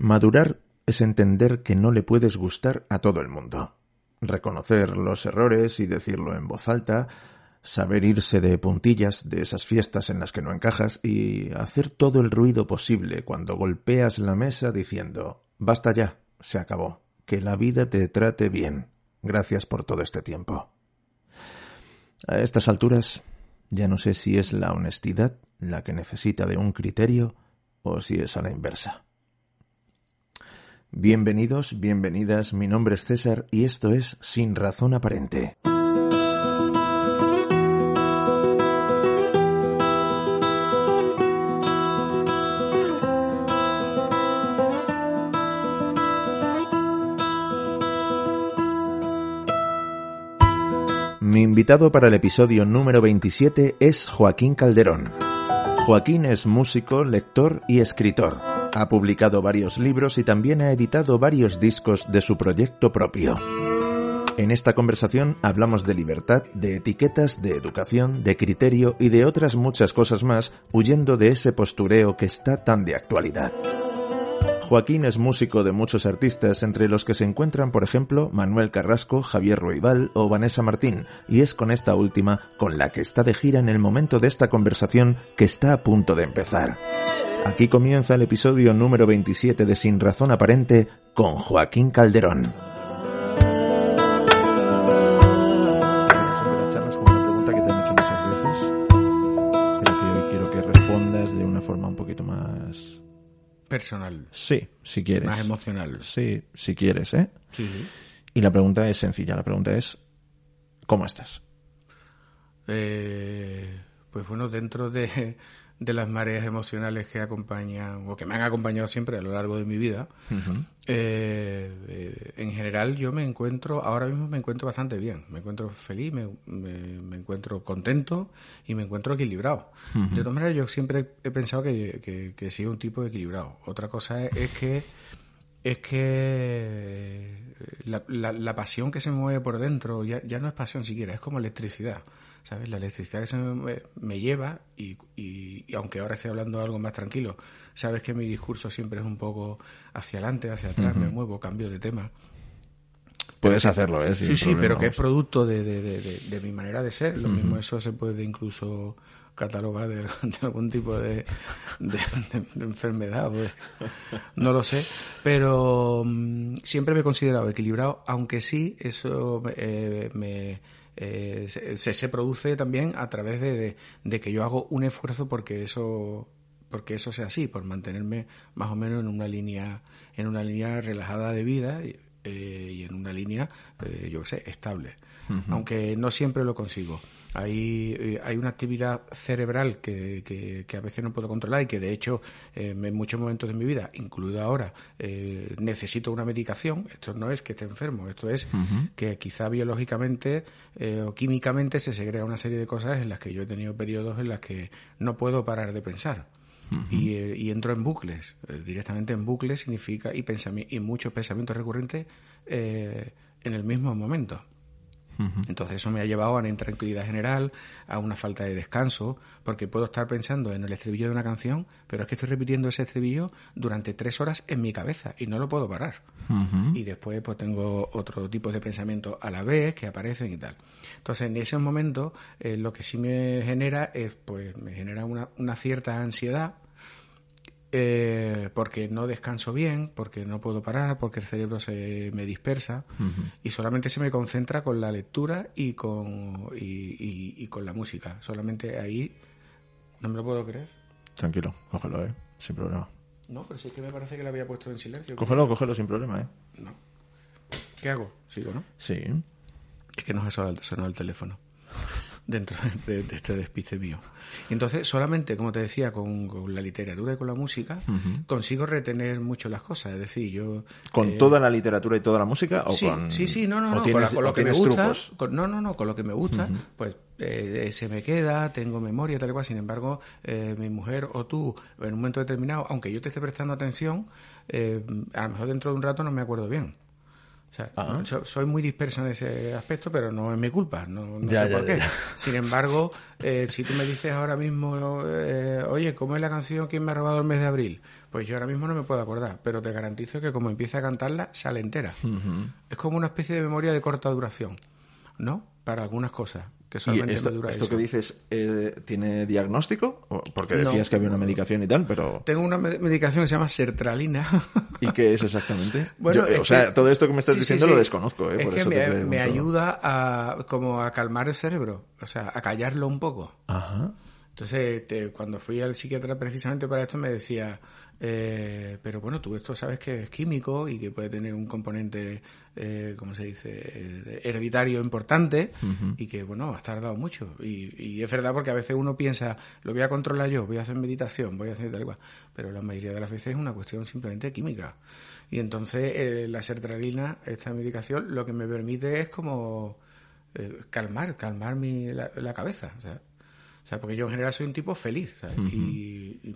Madurar es entender que no le puedes gustar a todo el mundo. Reconocer los errores y decirlo en voz alta, saber irse de puntillas de esas fiestas en las que no encajas y hacer todo el ruido posible cuando golpeas la mesa diciendo Basta ya, se acabó, que la vida te trate bien. Gracias por todo este tiempo. A estas alturas ya no sé si es la honestidad la que necesita de un criterio o si es a la inversa. Bienvenidos, bienvenidas, mi nombre es César y esto es Sin Razón Aparente. Mi invitado para el episodio número 27 es Joaquín Calderón. Joaquín es músico, lector y escritor. Ha publicado varios libros y también ha editado varios discos de su proyecto propio. En esta conversación hablamos de libertad, de etiquetas, de educación, de criterio y de otras muchas cosas más, huyendo de ese postureo que está tan de actualidad. Joaquín es músico de muchos artistas, entre los que se encuentran, por ejemplo, Manuel Carrasco, Javier Roibal o Vanessa Martín, y es con esta última con la que está de gira en el momento de esta conversación que está a punto de empezar. Aquí comienza el episodio número 27 de Sin Razón Aparente con Joaquín Calderón. Personal. Sí, si quieres. Más emocional. Sí, si quieres, ¿eh? Sí, sí. Y la pregunta es sencilla, la pregunta es, ¿cómo estás? Eh, pues bueno, dentro de, de las mareas emocionales que acompañan o que me han acompañado siempre a lo largo de mi vida. Eh, eh, en general yo me encuentro, ahora mismo me encuentro bastante bien, me encuentro feliz, me, me, encuentro contento y me encuentro equilibrado. De todas maneras yo siempre he pensado que, que, que he sido un tipo equilibrado. Otra cosa es, que es que la, la, la, pasión que se mueve por dentro ya, ya no es pasión siquiera, es como electricidad. ¿Sabes? La electricidad que se me, lleva y, y, aunque ahora estoy hablando de algo más tranquilo, sabes que mi discurso siempre es un poco hacia adelante, hacia atrás, me muevo, cambio de tema. Puedes hacerlo, ¿eh? sí, sí, pero que es producto de, de, de, mi manera de ser. Lo mismo eso se puede incluso catalogar de, algún tipo de, enfermedad, pues, no lo sé, pero mm, siempre me he considerado equilibrado, aunque sí, eso eh, me, eh, se, se, produce también a través de, de, que yo hago un esfuerzo porque eso porque eso sea así, por mantenerme más o menos en una línea en una línea relajada de vida y, eh, en una línea, eh, yo qué sé, estable. Aunque no siempre lo consigo. Hay, eh, hay una actividad cerebral que, que, a veces no puedo controlar y que de hecho eh, en muchos momentos de mi vida, incluido ahora, eh, necesito una medicación. Esto no es que esté enfermo, esto es que quizá biológicamente o químicamente se segrega una serie de cosas en las que yo he tenido periodos en las que no puedo parar de pensar. y, y, entro en bucles. directamente en bucles significa y, y muchos pensamientos recurrentes en el mismo momento. Entonces eso me ha llevado a una intranquilidad general, a una falta de descanso, porque puedo estar pensando en el estribillo de una canción, pero es que estoy repitiendo ese estribillo durante tres horas en mi cabeza y no lo puedo parar. Y después pues tengo otro tipo de pensamientos a la vez que aparecen y tal. Entonces en ese momento eh, lo que sí me genera es, pues me genera una, una cierta ansiedad, eh, porque no descanso bien, porque no puedo parar, porque el cerebro se me dispersa y solamente se me concentra con la lectura y con, y, con la música. Solamente ahí no me lo puedo creer. Tranquilo, cógelo, ¿eh? Sin problema. No, pero sí que me parece que lo había puesto en silencio. Cógelo, cógelo sin problema, ¿eh? No. ¿Qué hago? ¿Sigo, no? Sí. Es que no ha sonado el teléfono dentro de, este despiste mío. Y entonces, solamente, como te decía, con, la literatura y con la música, consigo retener mucho las cosas. Es decir, yo. ¿Con eh, toda la literatura y toda la música? ¿o sí, con... sí, sí, no, no, no. con, lo que me gusta. no, no, no, con lo que me gusta, pues eh, se me queda, tengo memoria, tal y cual. Sin embargo, eh, mi mujer o tú, en un momento determinado, aunque yo te esté prestando atención, a lo mejor dentro de un rato no me acuerdo bien. O sea, Ah. no, soy muy disperso en ese aspecto, pero no es mi culpa, no, no Ya, sé ya, por qué. ya. Sin embargo, eh, si tú me dices ahora mismo, eh, oye, ¿cómo es la canción ¿Quién me ha robado el mes de abril? Pues yo ahora mismo no me puedo acordar, pero te garantizo que como empiece a cantarla, sale entera. Es como una especie de memoria de corta duración, ¿no? Para algunas cosas, que ¿Y solamente esto, me dura esto eso. que dices eh, tiene diagnóstico? Porque No. decías que había una medicación y tal, pero Tengo una me- medicación que se llama sertralina. ¿y qué es exactamente? Bueno, Yo, eh, es o sea, que- todo esto que me estás sí, diciendo sí. lo desconozco, ¿eh? Es Por que eso me, me ayuda a como a calmar el cerebro, o sea, a callarlo un poco. Ajá. Entonces, te- cuando fui al psiquiatra precisamente para esto, me decía, eh, pero bueno, tú esto sabes que es químico y que puede tener un componente, eh, ¿cómo se dice?, eh, hereditario importante y que, bueno, has tardado mucho. Y, y es verdad porque a veces uno piensa, lo voy a controlar yo, voy a hacer meditación, voy a hacer tal cual, pero la mayoría de las veces es una cuestión simplemente química. Y entonces, eh, la sertralina, esta medicación, lo que me permite es como eh, calmar, calmar mi, la, la cabeza, o sea, o sea, porque yo en general soy un tipo feliz, ¿sabes? y, y-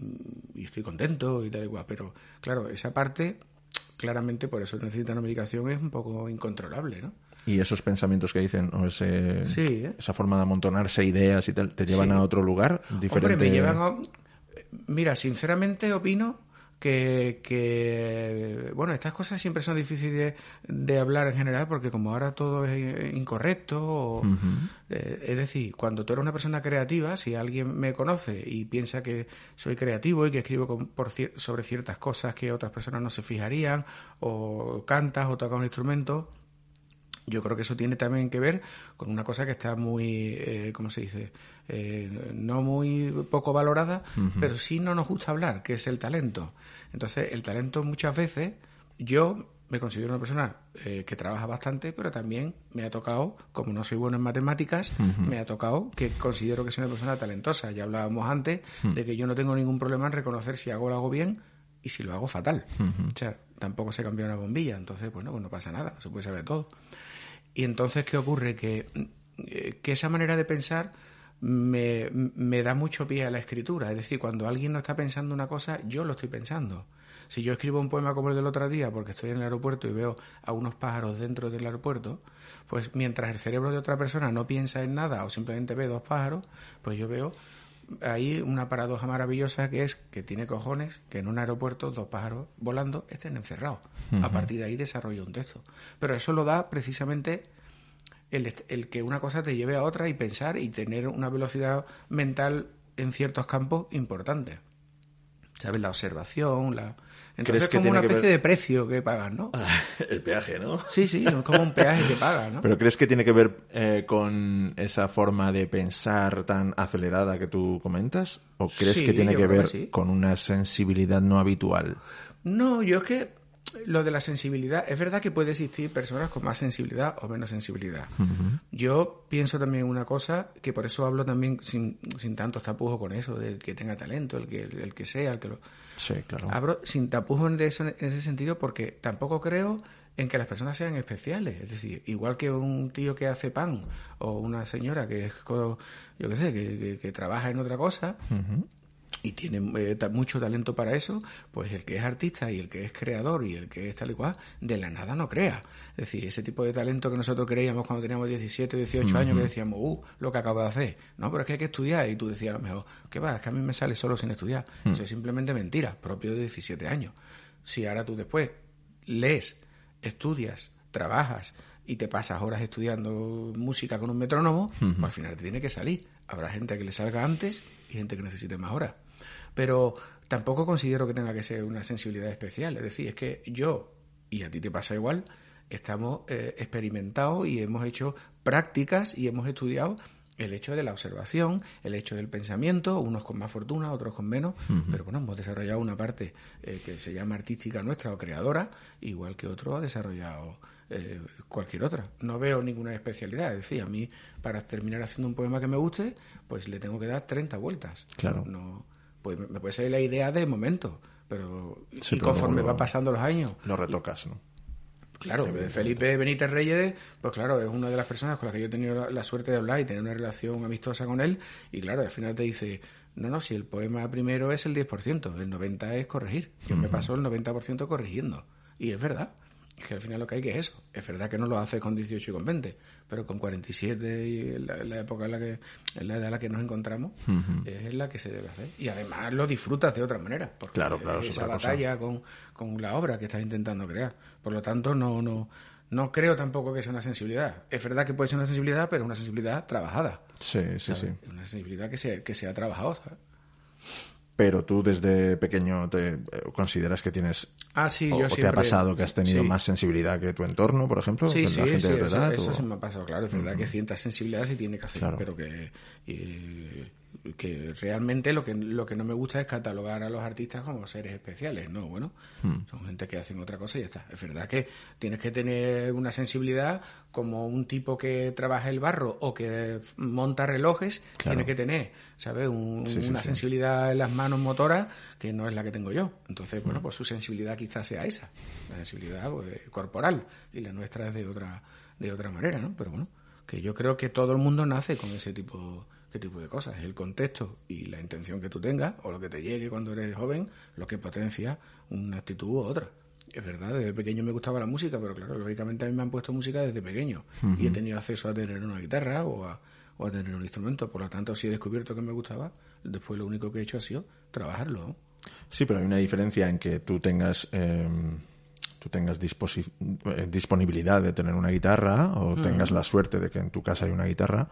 y estoy contento y tal y cual. Pero, claro, esa parte, claramente, por eso necesita una medicación, es un poco incontrolable, ¿no? Y esos pensamientos que dicen, o ese, Sí, ¿eh? esa forma de amontonarse ideas y tal, ¿te llevan Sí. a otro lugar diferente? Hombre, me llevan a... Mira, sinceramente opino que, que, bueno, estas cosas siempre son difíciles de, de hablar en general porque como ahora todo es incorrecto, o- eh, es decir, cuando tú eres una persona creativa, si alguien me conoce y piensa que soy creativo y que escribo con- por cier- sobre ciertas cosas que otras personas no se fijarían, o cantas o tocas un instrumento, yo creo que eso tiene también que ver con una cosa que está muy, eh, ¿cómo se dice? Eh, no muy poco valorada, pero sí no nos gusta hablar, que es el talento. Entonces, el talento muchas veces, yo me considero una persona eh, que trabaja bastante, pero también me ha tocado, como no soy bueno en matemáticas, me ha tocado que considero que soy una persona talentosa. Ya hablábamos antes de que yo no tengo ningún problema en reconocer si hago lo hago bien y si lo hago fatal. O sea, tampoco se cambia una bombilla, entonces, bueno, pues no pasa nada, se puede saber todo. Y entonces, ¿qué ocurre? Que, eh, que esa manera de pensar me, me da mucho pie a la escritura. Es decir, cuando alguien no está pensando una cosa, yo lo estoy pensando. Si yo escribo un poema como el del otro día, porque estoy en el aeropuerto y veo a unos pájaros dentro del aeropuerto, pues mientras el cerebro de otra persona no piensa en nada o simplemente ve dos pájaros, pues yo veo ahí una paradoja maravillosa que es que tiene cojones que en un aeropuerto dos pájaros volando estén encerrados. A partir de ahí desarrollo un texto. Pero eso lo da precisamente el, que una cosa te lleve a otra y pensar y tener una velocidad mental en ciertos campos importante. ¿Sabes? La observación, la... Entonces es como una especie ver- de precio que pagas, ¿no? El peaje, ¿no? Sí, sí, es como un peaje que pagas, ¿no? ¿Pero crees que tiene que ver eh, con esa forma de pensar tan acelerada que tú comentas? ¿O crees Sí, que tiene que ver que sí. con una sensibilidad no habitual? No, yo es que lo de la sensibilidad, es verdad que puede existir personas con más sensibilidad o menos sensibilidad. Yo pienso también una cosa, que por eso hablo también sin, sin tantos tapujos con eso, del que tenga talento, el que, el que sea, el que lo... Sí, claro. Abro sin tapujos en ese, en ese sentido porque tampoco creo en que las personas sean especiales. Es decir, igual que un tío que hace pan o una señora que es, yo qué sé, que, que- que trabaja en otra cosa y tiene eh, mucho talento para eso, pues el que es artista y el que es creador y el que es tal y cual, de la nada no crea. Es decir, ese tipo de talento que nosotros creíamos cuando teníamos 17 o 18 años, que decíamos, uh, lo que acabo de hacer. No, pero es que hay que estudiar. Y tú decías a lo mejor, ¿qué va? Es que a mí me sale solo sin estudiar. Eso es simplemente mentira, propio de 17 años. Si ahora tú después lees, estudias, trabajas y te pasas horas estudiando música con un metrónomo, pues al final te tiene que salir. Habrá gente que le salga antes y gente que necesite más horas. Pero tampoco considero que tenga que ser una sensibilidad especial. Es decir, es que yo, y a ti te pasa igual, estamos eh, experimentados y hemos hecho prácticas y hemos estudiado el hecho de la observación, el hecho del pensamiento, unos con más fortuna, otros con menos, pero bueno, hemos desarrollado una parte eh, que se llama artística nuestra o creadora, igual que otro ha desarrollado eh, cualquier otra. No veo ninguna especialidad, es decir, a mí para terminar haciendo un poema que me guste, pues le tengo que dar 30 vueltas. Claro. No, pues me puede salir la idea de momento, pero Sí, y pero conforme va pasando los años, Lo retocas, ¿no? Claro, Felipe Benítez Reyes, pues claro, es una de las personas con las que yo he tenido la, la suerte de hablar y tener una relación amistosa con él. Y claro, al final te dice, no, no, si el poema primero es el 10%, el 90% es corregir. Yo me paso el 90% corrigiendo. Y es verdad. Es que al final lo que hay que es eso. Es verdad que no lo hace con 18 y con 20, pero con 47 y en la, época en la que, en la edad en la que nos encontramos, es la que se debe hacer. Y además lo disfrutas de otra manera, porque claro, claro, esa batalla con, con la obra que estás intentando crear. Por lo tanto, no, no, no creo tampoco que sea una sensibilidad. Es verdad que puede ser una sensibilidad, pero una sensibilidad trabajada. Sí, sí, sí. Una sensibilidad que se, que se ha trabajado, ¿sabes? Pero tú desde pequeño te eh, consideras que tienes ah, sí, o, yo te ha pasado que has tenido más sensibilidad que tu entorno, por ejemplo, sí, sí, sí, eso, sí me ha pasado, claro, es verdad que cierta sensibilidad sí tiene que hacer, Claro. pero que que realmente lo que lo que no me gusta es catalogar a los artistas como seres especiales, no, bueno, son gente que hacen otra cosa y ya está. Es verdad que tienes que tener una sensibilidad como un tipo que trabaja el barro o que monta relojes, Claro. tiene que tener, ¿sabes? Un- Sí, una sí. sensibilidad en las manos motoras que no es la que tengo yo. Entonces, bueno, pues su sensibilidad quizás sea esa, la sensibilidad pues, corporal y la nuestra es de otra de otra manera, ¿no? Pero bueno, que yo creo que todo el mundo nace con ese tipo qué tipo de cosas. El contexto y la intención que tú tengas, o lo que te llegue cuando eres joven, lo que potencia una actitud u otra. Es verdad, desde pequeño me gustaba la música, pero claro, lógicamente a mí me han puesto música desde pequeño y he tenido acceso a tener una guitarra o a, o a tener un instrumento. Por lo tanto, si he descubierto que me gustaba, después lo único que he hecho ha sido trabajarlo. Sí, pero hay una diferencia en que tú tengas eh, tú tengas eh, disponibilidad de tener una guitarra o tengas la suerte de que en tu casa hay una guitarra,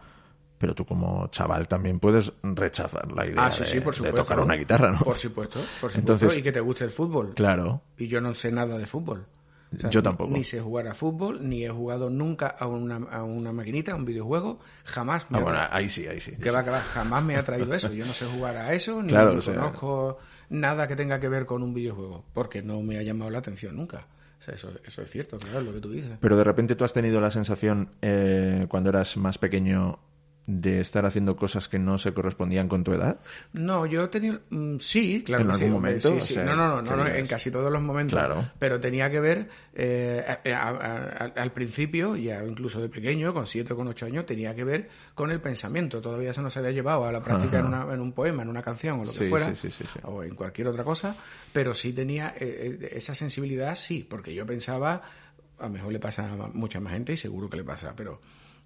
pero tú como chaval también puedes rechazar la idea Ah, sí, de, sí, por de tocar una guitarra, ¿no? Por supuesto, por supuesto. Entonces- y que te guste el fútbol. Claro, Y yo no sé nada de fútbol. O Yo tampoco. Ni sé jugar a fútbol, ni he jugado nunca a una, a una maquinita, a un videojuego. Jamás me Ah, ha bueno, ahí sí, ahí sí. que va, que va, jamás me ha traído eso. Yo no sé jugar a eso, ni, Claro, ni o sea- conozco nada que tenga que ver con un videojuego, porque no me ha llamado la atención nunca. O sea, eso, eso es cierto, claro, lo que tú dices. Pero de repente tú has tenido la sensación eh, cuando eras más pequeño de estar haciendo cosas que no se correspondían con tu edad. No, yo tenía... mm, sí, claro ¿En que algún sí, momento? sí, O sí. sea, no, no, no, no, en casi todos los momentos. Claro. Pero tenía que ver, eh, a- a- a- al principio, ya incluso de pequeño, con siete o con ocho años, tenía que ver con el pensamiento. Todavía eso no se había llevado a la práctica en, una- en un poema, en una canción o lo que fuera, sí, sí, sí, sí. o en cualquier otra cosa, pero sí tenía eh, eh, esa sensibilidad, sí, porque yo pensaba, a lo mejor le pasa a mucha más gente y seguro que le pasa, pero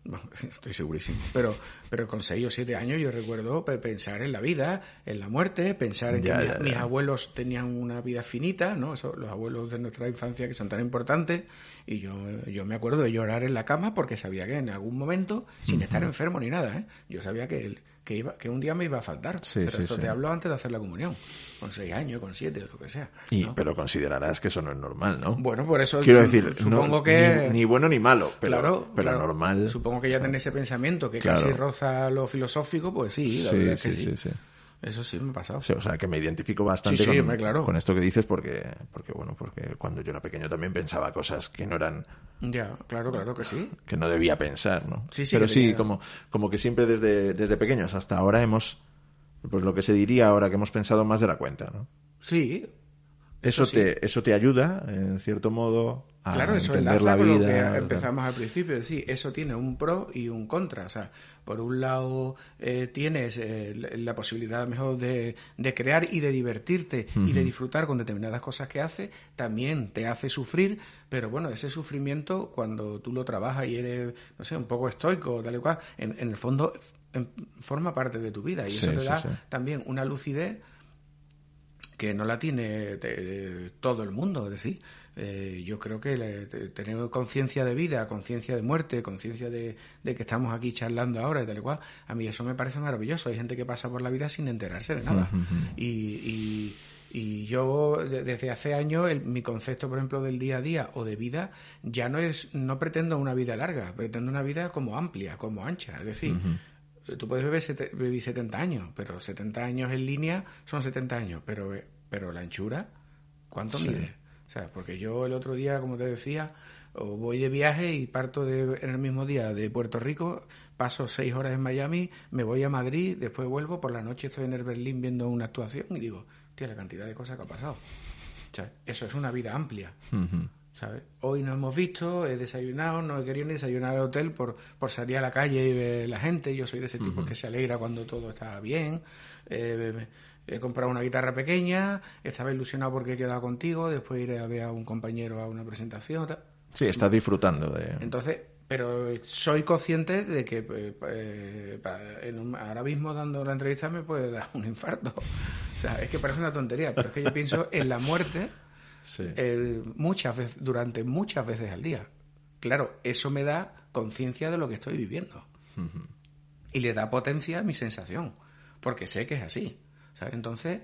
bueno, estoy segurísimo. Pero, pero con seis o siete años yo recuerdo pe- pensar en la vida, en la muerte, pensar en Ya, que ya. mis abuelos tenían una vida finita, ¿no? Eso, los abuelos de nuestra infancia que son tan importantes. Y yo, yo me acuerdo de llorar en la cama porque sabía que en algún momento, sin estar enfermo ni nada, ¿eh? yo sabía que, el- que, iba, que un día me iba a faltar. Sí, pero sí, esto sí. te hablo antes de hacer la comunión, con seis años, con siete, o lo que sea. Y, ¿no? Pero considerarás que eso no es normal, ¿no? Bueno, por eso Quiero decir, supongo no- que... ni, ni bueno ni malo, pero, claro, pero claro. normal. Supongo que ya tenés ese pensamiento que Claro. casi roza lo filosófico, pues sí, la verdad es que sí, sí. Sí, sí. Eso sí me ha pasado. Sí, o sea, que me identifico bastante Sí, sí, con, hombre, claro. con esto que dices porque, porque, bueno, porque cuando yo era pequeño también pensaba cosas que no eran, Ya, claro, claro que sí. que no debía pensar, ¿no? Sí, sí, Pero sí, tenía- como, como que siempre desde, desde pequeños hasta ahora hemos, pues lo que se diría ahora que hemos pensado más de la cuenta, ¿no? Sí, Eso, sí. te, eso te ayuda, en cierto modo, a claro, eso entender la con lo que empezamos al principio. Decir, eso tiene un pro y un contra. O sea, por un lado eh, tienes eh, la- posibilidad mejor de, de crear y de divertirte y de disfrutar con determinadas cosas que hace. También te hace sufrir, pero bueno, ese sufrimiento cuando tú lo trabajas y eres, no sé, un poco estoico, tal y cual, en, en el fondo en- forma parte de tu vida y Sí, eso te sí, da sí. también una lucidez que no la tiene te- todo el mundo. Es decir, eh, yo creo que le- te- tener conciencia de vida, conciencia de muerte, conciencia de, de que estamos aquí charlando ahora y tal y cual, a mí eso me parece maravilloso. Hay gente que pasa por la vida sin enterarse de nada. y, y, y yo de- desde hace años el- mi concepto, por ejemplo, del día a día o de vida ya no es, no pretendo una vida larga, pretendo una vida como amplia, como ancha. Es decir, Tú puedes vivir, sete- vivir 70 años, pero 70 años en línea son 70 años, pero, eh, pero la anchura, ¿cuánto Sí. mide? O sea, porque yo el otro día, como te decía, voy de viaje y parto de, en el mismo día de Puerto Rico, paso seis horas en Miami, me voy a Madrid, después vuelvo, por la noche estoy en el Berlín viendo una actuación y digo, hostia, la cantidad de cosas que ha pasado. Eso es una vida amplia. ¿sabes? Hoy no hemos visto, he desayunado, no he querido ni desayunar al hotel por, por salir a la calle y ver la gente. Yo soy de ese tipo que se alegra cuando todo está bien. Eh, he comprado una guitarra pequeña, estaba ilusionado porque he quedado contigo, después iré a ver a un compañero a una presentación. Tal. Sí, estás disfrutando de... Entonces, pero soy consciente de que eh, eh, pa- en un- ahora mismo dando la entrevista me puede dar un infarto. O sea, es que parece una tontería, pero es que yo pienso en la muerte Sí. eh, muchas veces, durante muchas veces al día. Claro, eso me da conciencia de lo que estoy viviendo. Y le da potencia a mi sensación, porque sé que es así. ¿Sabes? Entonces,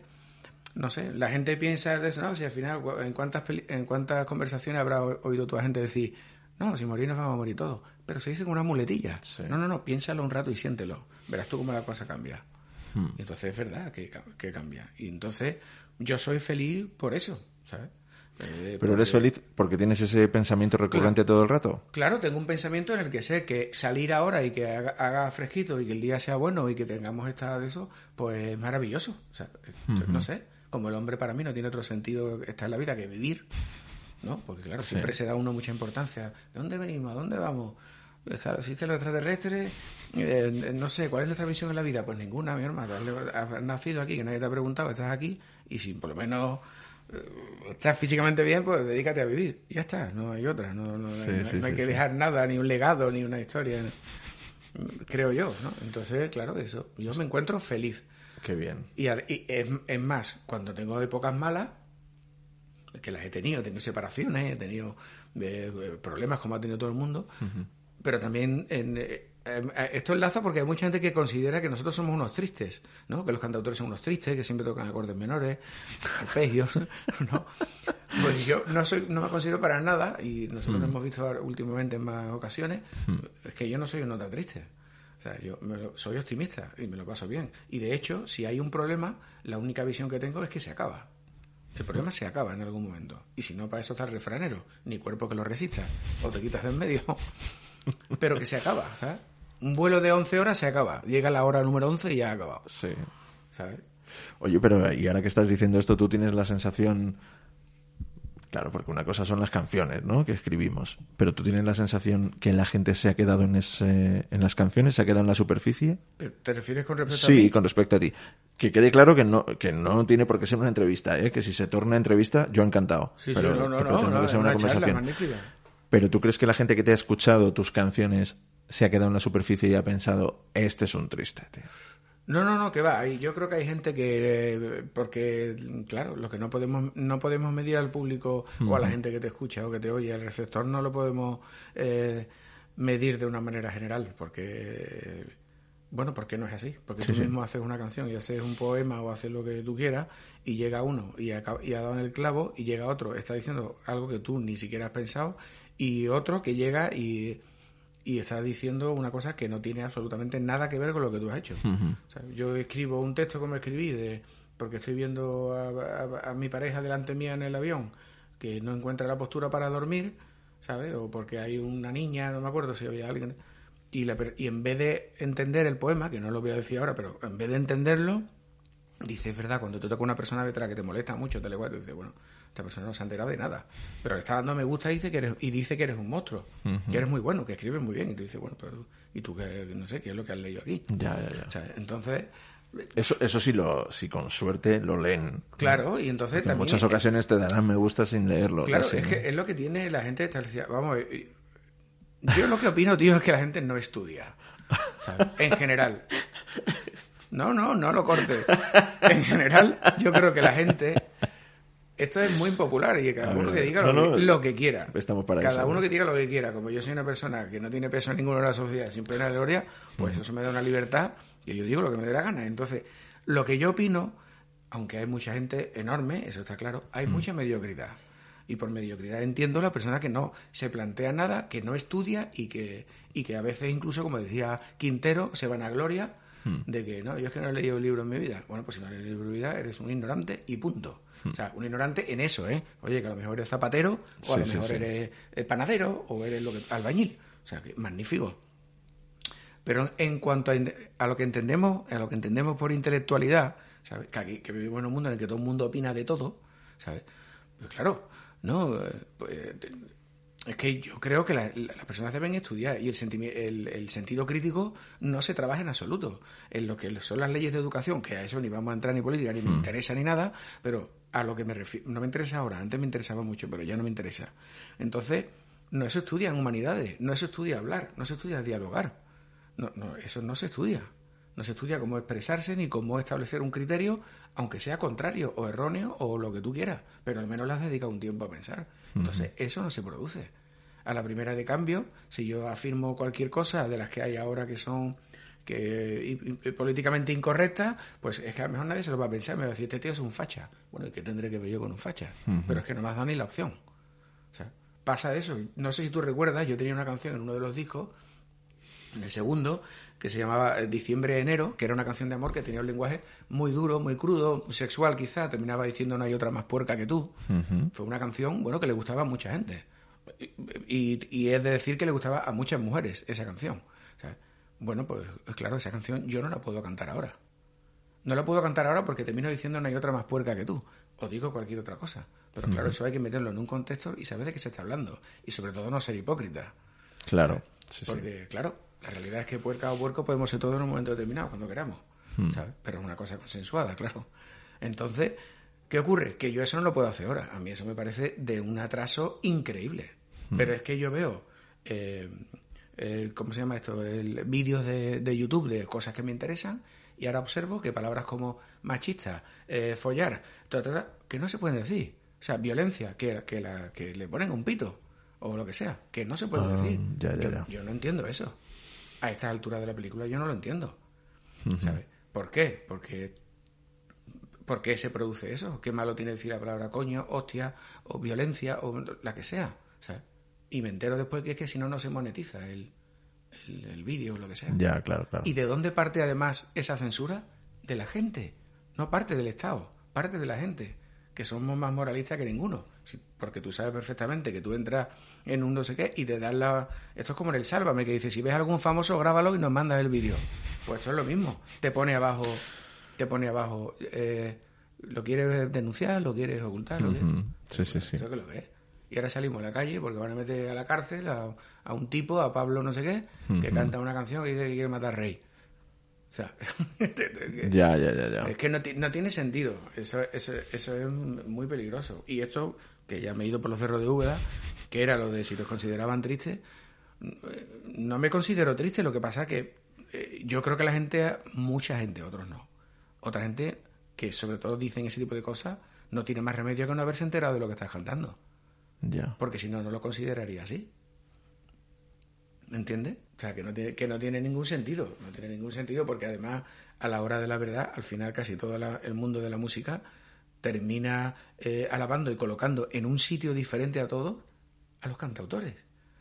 no sé, la gente piensa de eso, no, si al final, ¿en cuántas, peli- en cuántas conversaciones habrá oído tu gente decir, no, si morir nos vamos a morir todos? Pero se dice con una muletilla. Sí. No, no, no, piénsalo un rato y siéntelo. Verás tú cómo la cosa cambia. Y entonces es verdad que, que cambia. Y entonces yo soy feliz por eso, ¿sabes? Eh, Pero eres porque- feliz porque tienes ese pensamiento recurrente todo el rato. Claro, tengo un pensamiento en el que sé que salir ahora y que haga, haga fresquito y que el día sea bueno y que tengamos esta de eso, pues es maravilloso. O sea, eh, no sé, como el hombre para mí no tiene otro sentido estar en la vida que vivir, ¿no? Porque claro, siempre se da a uno mucha importancia. ¿De dónde venimos? ¿A dónde vamos? ¿Existen los extraterrestres? Eh, no sé, ¿cuál es nuestra misión en la vida? Pues ninguna, mi hermano. Has nacido aquí, que nadie te ha preguntado, estás aquí y si por lo menos estás físicamente bien, pues dedícate a vivir. Y ya está, no hay otra. No, no- Sí, no- sí, no hay sí, que dejar nada, ni un legado, ni una historia. Creo yo, ¿no? Entonces, claro, eso. Yo me encuentro feliz. Qué bien. Y, y es, es más, cuando tengo épocas malas, que las he tenido, he tenido separaciones, he tenido eh, eh, problemas como ha tenido todo el mundo, pero también en, eh, eh, esto enlaza porque hay mucha gente que considera que nosotros somos unos tristes, ¿no? Que los cantautores son unos tristes, que siempre tocan acordes menores, arpegios, ¿no? Pues yo no soy, no me considero para nada, y nosotros lo hemos visto últimamente en más ocasiones, es que yo no soy un nota triste. O sea, yo me lo- soy optimista y me lo paso bien. Y de hecho, si hay un problema, la única visión que tengo es que se acaba. El problema se acaba en algún momento. Y si no, para eso está el refranero. Ni cuerpo que lo resista. O te quitas de en medio. Pero que se acaba, ¿sabes? Un vuelo de 11 horas se acaba. Llega la hora número 11 y ya ha acabado. Sí. ¿Sabes? Oye, pero y ahora que estás diciendo esto, tú tienes la sensación. Claro, porque una cosa son las canciones, ¿no? Que escribimos. Pero tú tienes la sensación que la gente se ha quedado en ese, en las canciones, se ha quedado en la superficie. ¿Pero ¿Te refieres con respecto a Sí, mí? con respecto a ti. Que quede claro que no, que no tiene por qué ser una entrevista, ¿eh? Que si se torna entrevista, yo encantado. Sí, sí, pero no, no, que no, pretendo no, que una conversación. Pero tú crees que la gente que te ha escuchado tus canciones se ha quedado en la superficie y ha pensado, este es un triste, tío. No, no, no, que va. Y yo creo que hay gente que, porque, claro, lo que no podemos, no podemos medir al público o a la gente que te escucha o que te oye, al receptor no lo podemos eh, medir de una manera general, porque, bueno, porque no es así. Porque tú mismo haces una canción y haces un poema o haces lo que tú quieras y llega uno y, acaba- y ha dado en el clavo y llega otro, está diciendo algo que tú ni siquiera has pensado y otro que llega y y está diciendo una cosa que no tiene absolutamente nada que ver con lo que tú has hecho. O sea, yo escribo un texto como escribí de porque estoy viendo a, a- a mi pareja delante mía en el avión que no encuentra la postura para dormir, ¿sabes? O porque hay una niña, no me acuerdo si había alguien. Y, la y en vez de entender el poema, que no lo voy a decir ahora, pero en vez de entenderlo, dice, es verdad, cuando te toca una persona detrás que te molesta mucho, te le tú dices, bueno, esta persona no se ha enterado de nada. Pero le está dando me gusta y dice que eres, y dice que eres un monstruo, que eres muy bueno, que escribes muy bien. Y tú dices, bueno, pero, ¿y tú qué, no sé, qué es lo que has leído aquí? Ya, ya, ya. O sea, entonces, Eso, eso sí, lo, si con suerte lo leen. claro, y entonces En también... muchas ocasiones te darán me gusta sin leerlo. Claro, casi, es ¿no? que es lo que tiene la gente establecida. Vamos, eh, yo lo que opino, tío, es que la gente no estudia. ¿sabes? En general. No, no, no lo corte. En general, yo creo que la gente. Esto es muy impopular y que cada A uno que diga lo, no, que, lo que quiera. estamos para cada eso, uno ¿no? que diga lo que quiera. Como yo soy una persona que no tiene peso ninguno en la sociedad, sin pena de gloria, pues eso me da una libertad y yo digo lo que me dé la gana. Entonces, lo que yo opino, aunque hay mucha gente enorme, eso está claro, hay mucha mediocridad. Y por mediocridad entiendo la persona que no se plantea nada, que no estudia y que, y que a veces incluso, como decía Quintero, se van a gloria de que no, yo es que no he leído un libro en mi vida. Bueno, pues si no un libro en mi vida, eres un ignorante y punto. O sea, un ignorante en eso, ¿eh? Oye, que a lo mejor eres zapatero, o a Sí, lo mejor sí. eres eh, panadero, o eres lo que, albañil. O sea, que magnífico. Pero en cuanto a, a lo que entendemos, a lo que entendemos por intelectualidad, ¿sabes? Que, aquí, que vivimos en un mundo en el que todo el mundo opina de todo, ¿sabes? Pues claro, no, eh, pues, te- es que yo creo que las personas deben estudiar y el, el, sentido crítico no se trabaja en absoluto. En lo que son las leyes de educación, que a eso ni vamos a entrar ni política, ni me hmm. interesa ni nada, pero a lo que me refiero, no me interesa ahora, antes me interesaba mucho, pero ya no me interesa. Entonces, no se estudia en humanidades, no se estudia hablar, no se estudia dialogar. No, no, eso no se estudia. No se estudia cómo expresarse ni cómo establecer un criterio, aunque sea contrario o erróneo o lo que tú quieras, pero al menos le has dedicado un tiempo a pensar. Entonces, eso no se produce. A la primera de cambio, si yo afirmo cualquier cosa de las que hay ahora que son que políticamente incorrectas, pues es que a lo mejor nadie se lo va a pensar, me va a decir, este tío es un facha. Bueno, ¿y qué tendré que ver yo con un facha? Pero es que no me has dado ni la opción. O sea, pasa eso. No sé si tú recuerdas, yo tenía una canción en uno de los discos, en el segundo, que se llamaba eh, Diciembre-Enero, que era una canción de amor que tenía un lenguaje muy duro, muy crudo, sexual quizá, terminaba diciendo no hay otra más puerca que tú. Fue una canción, bueno, que le gustaba a mucha gente. Y, y, es de decir que le gustaba a muchas mujeres esa canción. bueno, pues claro, esa canción yo no la puedo cantar ahora. No la puedo cantar ahora porque termino diciendo no hay otra más puerca que tú. O digo cualquier otra cosa. Pero claro, eso hay que meterlo en un contexto y saber de qué se está hablando. Y sobre todo no ser hipócrita. Claro. porque, claro, la realidad es que puerca o puerco podemos ser todos en un momento determinado, cuando queramos. Hmm. ¿sabes? Pero es una cosa consensuada, claro. Entonces, ¿qué ocurre? Que yo eso no lo puedo hacer ahora. A mí eso me parece de un atraso increíble. Hmm. Pero es que yo veo, eh, ¿cómo se llama esto? El, vídeos de, de, YouTube de cosas que me interesan y ahora observo que palabras como machista, eh, follar, que no se pueden decir. O sea, violencia, que, que, la, que le ponen un pito o lo que sea, que no se puede ah, decir. yo, no entiendo eso a esta altura de la película yo no lo entiendo. ¿Sabes? ¿Por qué? Porque ¿Por qué se produce eso? ¿Qué malo tiene decir la palabra coño, hostia, o violencia, o la que sea? ¿sabes? Y me entero después que es que si no, no se monetiza el, el, vídeo o lo que sea. Ya, claro, claro. ¿Y de dónde parte además esa censura? De la gente. No parte del Estado, parte de la gente que somos más moralistas que ninguno. Porque tú sabes perfectamente que tú entras en un no sé qué y te das la... Esto es como en el Sálvame, que dice, si ves algún famoso, grábalo y nos mandas el vídeo. Pues esto es lo mismo. Te pone abajo, te pone abajo, eh, ¿lo quieres denunciar? ¿Lo quieres ocultar? ¿Lo Sí, sí, sí. Eso que lo ves. Y ahora salimos a la calle porque van a meter a la cárcel a, a un tipo, a Pablo no sé qué, que canta una canción que dice que quiere matar rey. O sea, ya, ya, ya, ya. Es que no, no tiene sentido. Eso, eso, eso, es muy peligroso. Y esto, que ya me he ido por los cerros de Úbeda, que era lo de si los consideraban tristes, no me considero triste. Lo que pasa que eh, yo creo que la gente, mucha gente, otros no. Otra gente que sobre todo dicen ese tipo de cosas, no tiene más remedio que no haberse enterado de lo que estás cantando. Ya. Porque si no, no lo consideraría así. ¿Me entiendes? O sea, que no, tiene, que no tiene ningún sentido. No tiene ningún sentido porque además, a la hora de la verdad, al final casi todo el mundo de la música termina eh, alabando y colocando en un sitio diferente a todos a los cantautores.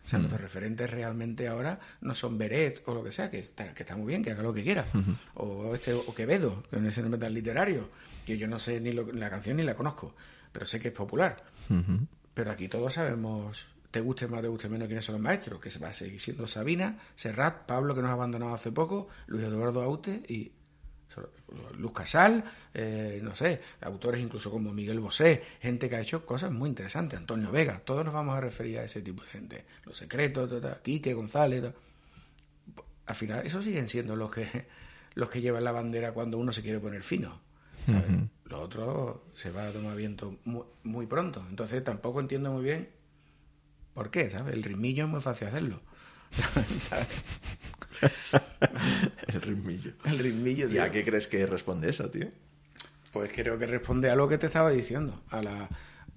O sea, mm. nuestros referentes realmente ahora no son Beret o lo que sea, que está, que está muy bien, que haga lo que quiera. o, este, o Quevedo, que no es nombre tan literario, que yo no sé ni la canción ni la conozco, pero sé que es popular. Pero aquí todos sabemos te guste más, te guste menos quiénes son los maestros, que se va a seguir siendo Sabina, Serrat, Pablo, que nos ha abandonado hace poco, Luis Eduardo Aute y Luz Casal, eh, no sé, autores incluso como Miguel Bosé, gente que ha hecho cosas muy interesantes, Antonio Vega, todos nos vamos a referir a ese tipo de gente, Los Secretos, Quique González, al final esos siguen siendo los que los que llevan la bandera cuando uno se quiere poner fino. Lo otro se va a tomar viento muy, muy pronto. Entonces tampoco entiendo muy bien ¿Por qué? ¿Sabes? El ritmillo es muy fácil hacerlo. el ritmillo. El ritmillo, ¿Y a qué crees que responde eso, tío? Pues creo que responde a lo que te estaba diciendo, a la,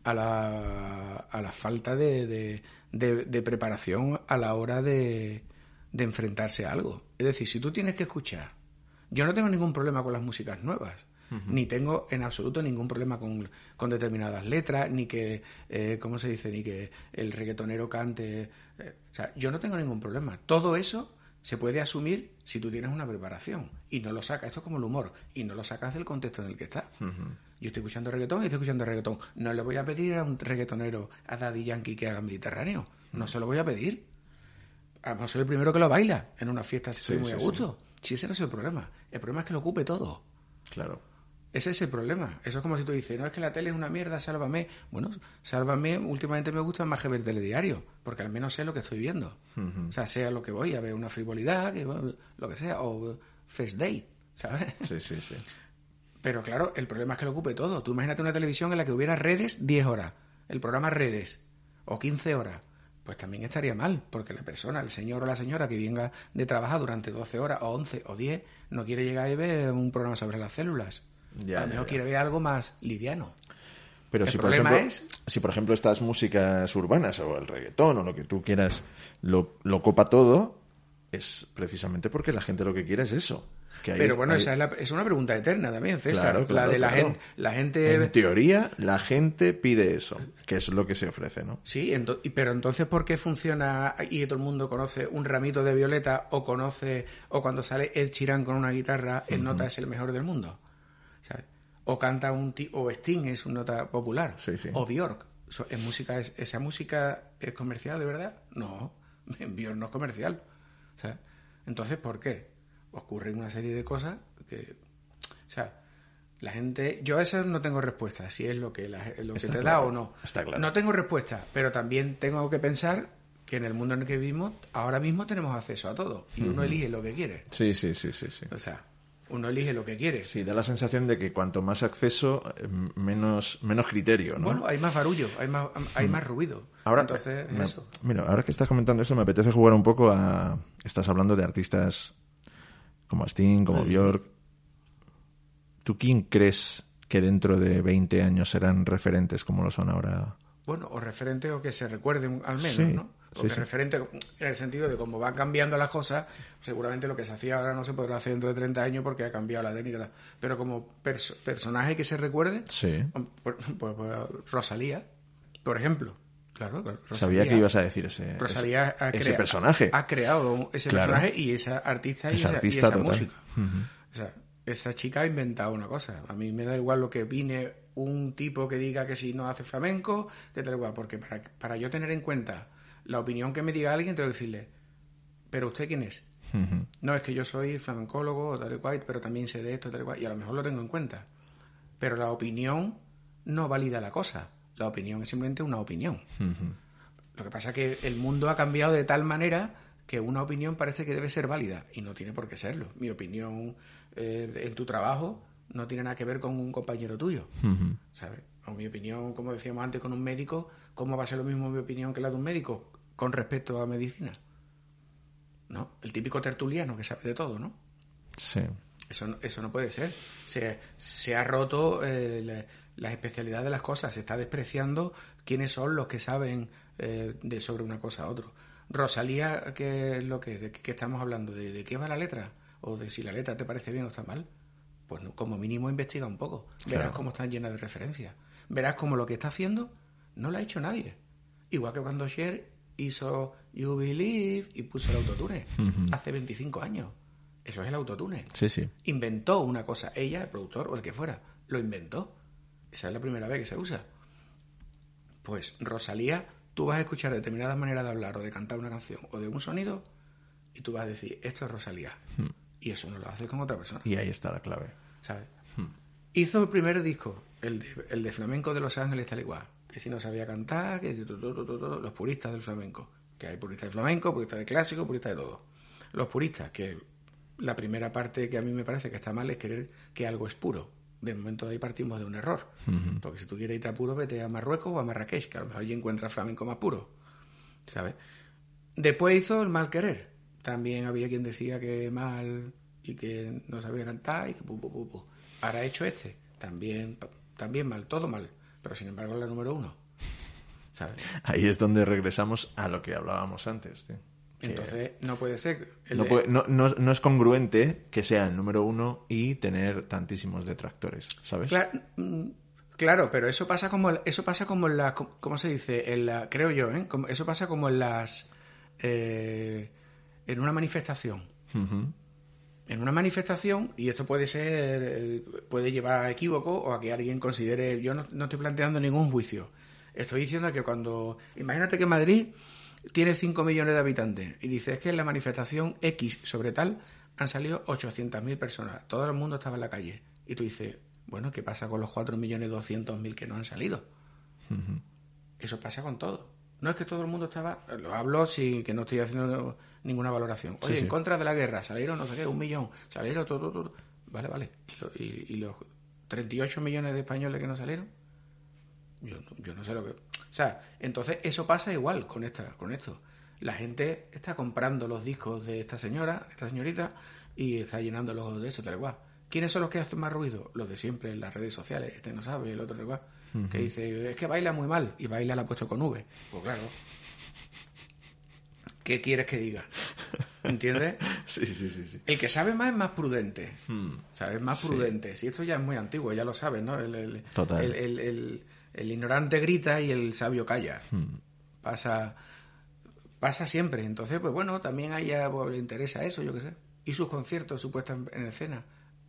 a la, a la falta de, de, preparación a la hora de, de enfrentarse a algo. Es decir, si tú tienes que escuchar, yo no tengo ningún problema con las músicas nuevas ni tengo en absoluto ningún problema con, determinadas letras, ni que, eh, ¿cómo se dice? Ni que el reggaetonero cante. Eh, o sea, yo no tengo ningún problema. Todo eso se puede asumir si tú tienes una preparación y no lo sacas. Esto es como el humor y no lo sacas del contexto en el que estás. Yo estoy escuchando reggaetón y estoy escuchando reggaetón. No le voy a pedir a un reggaetonero, a Daddy Yankee que haga Mediterráneo. No se lo voy a pedir. A soy el primero que lo baila en una fiesta si estoy muy a gusto. Si ese no es el problema. El problema es que lo ocupe todo. Claro. Ese es el problema. Eso es como si tú dices, no es que la tele es una mierda, sálvame. Bueno, sálvame, últimamente me gusta más que ver telediario, porque al menos sé lo que estoy viendo. O sea, sea lo que voy a ver, una frivolidad, lo que sea, o First Date, ¿sabes? Sí, sí, sí. Pero claro, el problema es que lo ocupe todo. Tú imagínate una televisión en la que hubiera redes 10 horas, el programa redes, o 15 horas. Pues también estaría mal, porque la persona, el señor o la señora que venga de trabajar durante 12 horas, o 11 o 10, no quiere llegar y ver un programa sobre las células a lo mejor quiere ver algo más liviano. Pero si por, ejemplo, si por ejemplo estas músicas urbanas o el reggaetón o lo que tú quieras lo, lo copa todo, es precisamente porque la gente lo que quiere es eso. Pero bueno, esa es, una pregunta eterna también, César. la de la gente, la gente. En teoría, la gente pide eso, que es lo que se ofrece, ¿no? Sí, pero entonces, ¿por qué funciona y todo el mundo conoce un ramito de violeta o conoce, o cuando sale Ed Chirán con una guitarra, el nota es el mejor del mundo? O canta un o Sting es una nota popular. O Bjork. ¿Es música, ¿Esa música es comercial de verdad? No, Bjork no es comercial. entonces, ¿por qué? Ocurre una serie de cosas que... O sea, la gente... Yo a eso no tengo respuesta, si es lo que, lo que te da o no. Está claro. No tengo respuesta, pero también tengo que pensar que en el mundo en el que vivimos ahora mismo tenemos acceso a todo y uno elige lo que quiere. Sí, sí, sí, sí, sí. O sea, uno elige lo que quiere. Sí, da la sensación de que cuanto más acceso, eh, menos, menos criterio, ¿no? Bueno, hay más barullo, hay más, hay más ruido. Ahora, Entonces, eso. Mira, ahora que estás comentando eso, me apetece jugar un poco a... Estás hablando de artistas como Sting, como Björk. ¿Tú quién crees que dentro de 20 años serán referentes como lo son ahora? Bueno, o referentes o que se recuerden al menos, ¿no? Porque referente en el sentido de cómo van cambiando las cosas, seguramente lo que se hacía ahora no se podrá hacer dentro de 30 años porque ha cambiado la técnica. Pero como personaje que se recuerde, sí. pues, pues, Rosalía, por ejemplo. Claro, Sabía que ibas a decir ese, Rosalía ese, personaje. Ha creado ese personaje y esa artista y esa, música. O sea, esa chica ha inventado una cosa. A mí me da igual lo que vine un tipo que diga que si no hace flamenco, que tal igual, porque para, para yo tener en cuenta la opinión que me diga alguien, tengo que decirle, ¿pero usted quién es? No, es que yo soy flamencólogo, tal y cual, pero también sé de esto, tal y cual, y a lo mejor lo tengo en cuenta. Pero la opinión no valida la cosa. La opinión es simplemente una opinión. Lo que pasa es que el mundo ha cambiado de tal manera que una opinión parece que debe ser válida y no tiene por qué serlo. Mi opinión eh, en tu trabajo no tiene nada que ver con un compañero tuyo, ¿sabes? O mi opinión, como decíamos antes, con un médico, ¿cómo va a ser lo mismo mi opinión que la de un médico con respecto a medicina? ¿No? El típico tertuliano que sabe de todo, ¿no? Sí. Eso, eso no puede ser. Se, se ha roto eh, la, especialidad de las cosas, se está despreciando quiénes son los que saben eh, de sobre una cosa a otro. Rosalía, ¿qué es lo que, de qué estamos hablando? ¿De, ¿De qué va la letra? ¿O de si la letra te parece bien o está mal? Pues como mínimo investiga un poco. Verás cómo están llenas de referencias verás como lo que está haciendo no lo ha hecho nadie. Igual que cuando Cher hizo You Believe y puso el autotune hace 25 años. Eso es el autotune. Sí, sí. Inventó una cosa. Ella, el productor o el que fuera, lo inventó. Esa es la primera vez que se usa. Pues Rosalía, tú vas a escuchar determinadas maneras de hablar o de cantar una canción o de un sonido y tú vas a decir, esto es Rosalía. Y eso no lo hace con otra persona. Y ahí está la clave. ¿Sabes? Hizo el primer disco, el de, el de flamenco de Los Ángeles, tal igual. Que si no sabía cantar, que si los puristas del flamenco. Que hay puristas de flamenco, puristas de clásico, puristas de todo. Los puristas, que la primera parte que a mí me parece que está mal es querer que algo es puro. De momento de ahí partimos de un error. Porque si tú quieres irte a puro, vete a Marruecos o a Marrakech, que a lo mejor allí encuentras flamenco más puro. ¿Sabes? Después hizo el mal querer. También había quien decía que mal y que no sabía cantar y que pu, pu, pu. Ahora hecho este, también, también mal, todo mal, pero sin embargo es la número uno. ¿sabes? Ahí es donde regresamos a lo que hablábamos antes. Entonces, no puede ser. No, no, es congruente que sea el número uno y tener tantísimos detractores, ¿sabes? Mm, claro, pero eso pasa como eso pasa como en la ¿cómo se dice? En la, creo yo, ¿eh? eso pasa como en las eh, en una manifestación en una manifestación, y esto puede ser, eh, puede llevar a equívoco o a que alguien considere, yo no, estoy planteando ningún juicio. Estoy diciendo que cuando, imagínate que Madrid tiene 5 millones de habitantes y dices que en la manifestación X sobre tal han salido 800.000 personas, todo el mundo estaba en la calle. Y tú dices, Bueno, ¿qué pasa con los 4.200.000 que no han salido? Eso pasa con todo. No es que todo el mundo estaba, lo hablo sin que no estoy haciendo ninguna valoración. Oye, en contra de la guerra, salieron no sé qué, un millón, salieron todo, todo, Vale, vale. ¿Y, los 38 millones de españoles que no salieron? Yo, yo no sé lo que... O sea, entonces eso pasa igual con, esta, con esto. La gente está comprando los discos de esta señora, esta señorita, y está llenándolos de eso, tal cual. ¿Quiénes son los que hacen más ruido? Los de siempre en las redes sociales. Este no sabe, el otro Que dice, es que baila muy mal. Y baila la ha puesto con V. Pues claro. ¿Qué quieres que diga? ¿Entiendes? sí, sí, sí, sí, El que sabe más es más prudente. Hmm. ¿Sabes? Más prudente. Si esto ya es muy antiguo, ya lo sabes, ¿no? El, el, Total. El, ignorante grita y el sabio calla. Hmm. Pasa pasa siempre. Entonces, pues bueno, también a ella pues, le interesa eso, yo qué sé. Y sus conciertos, su puesta en, escena.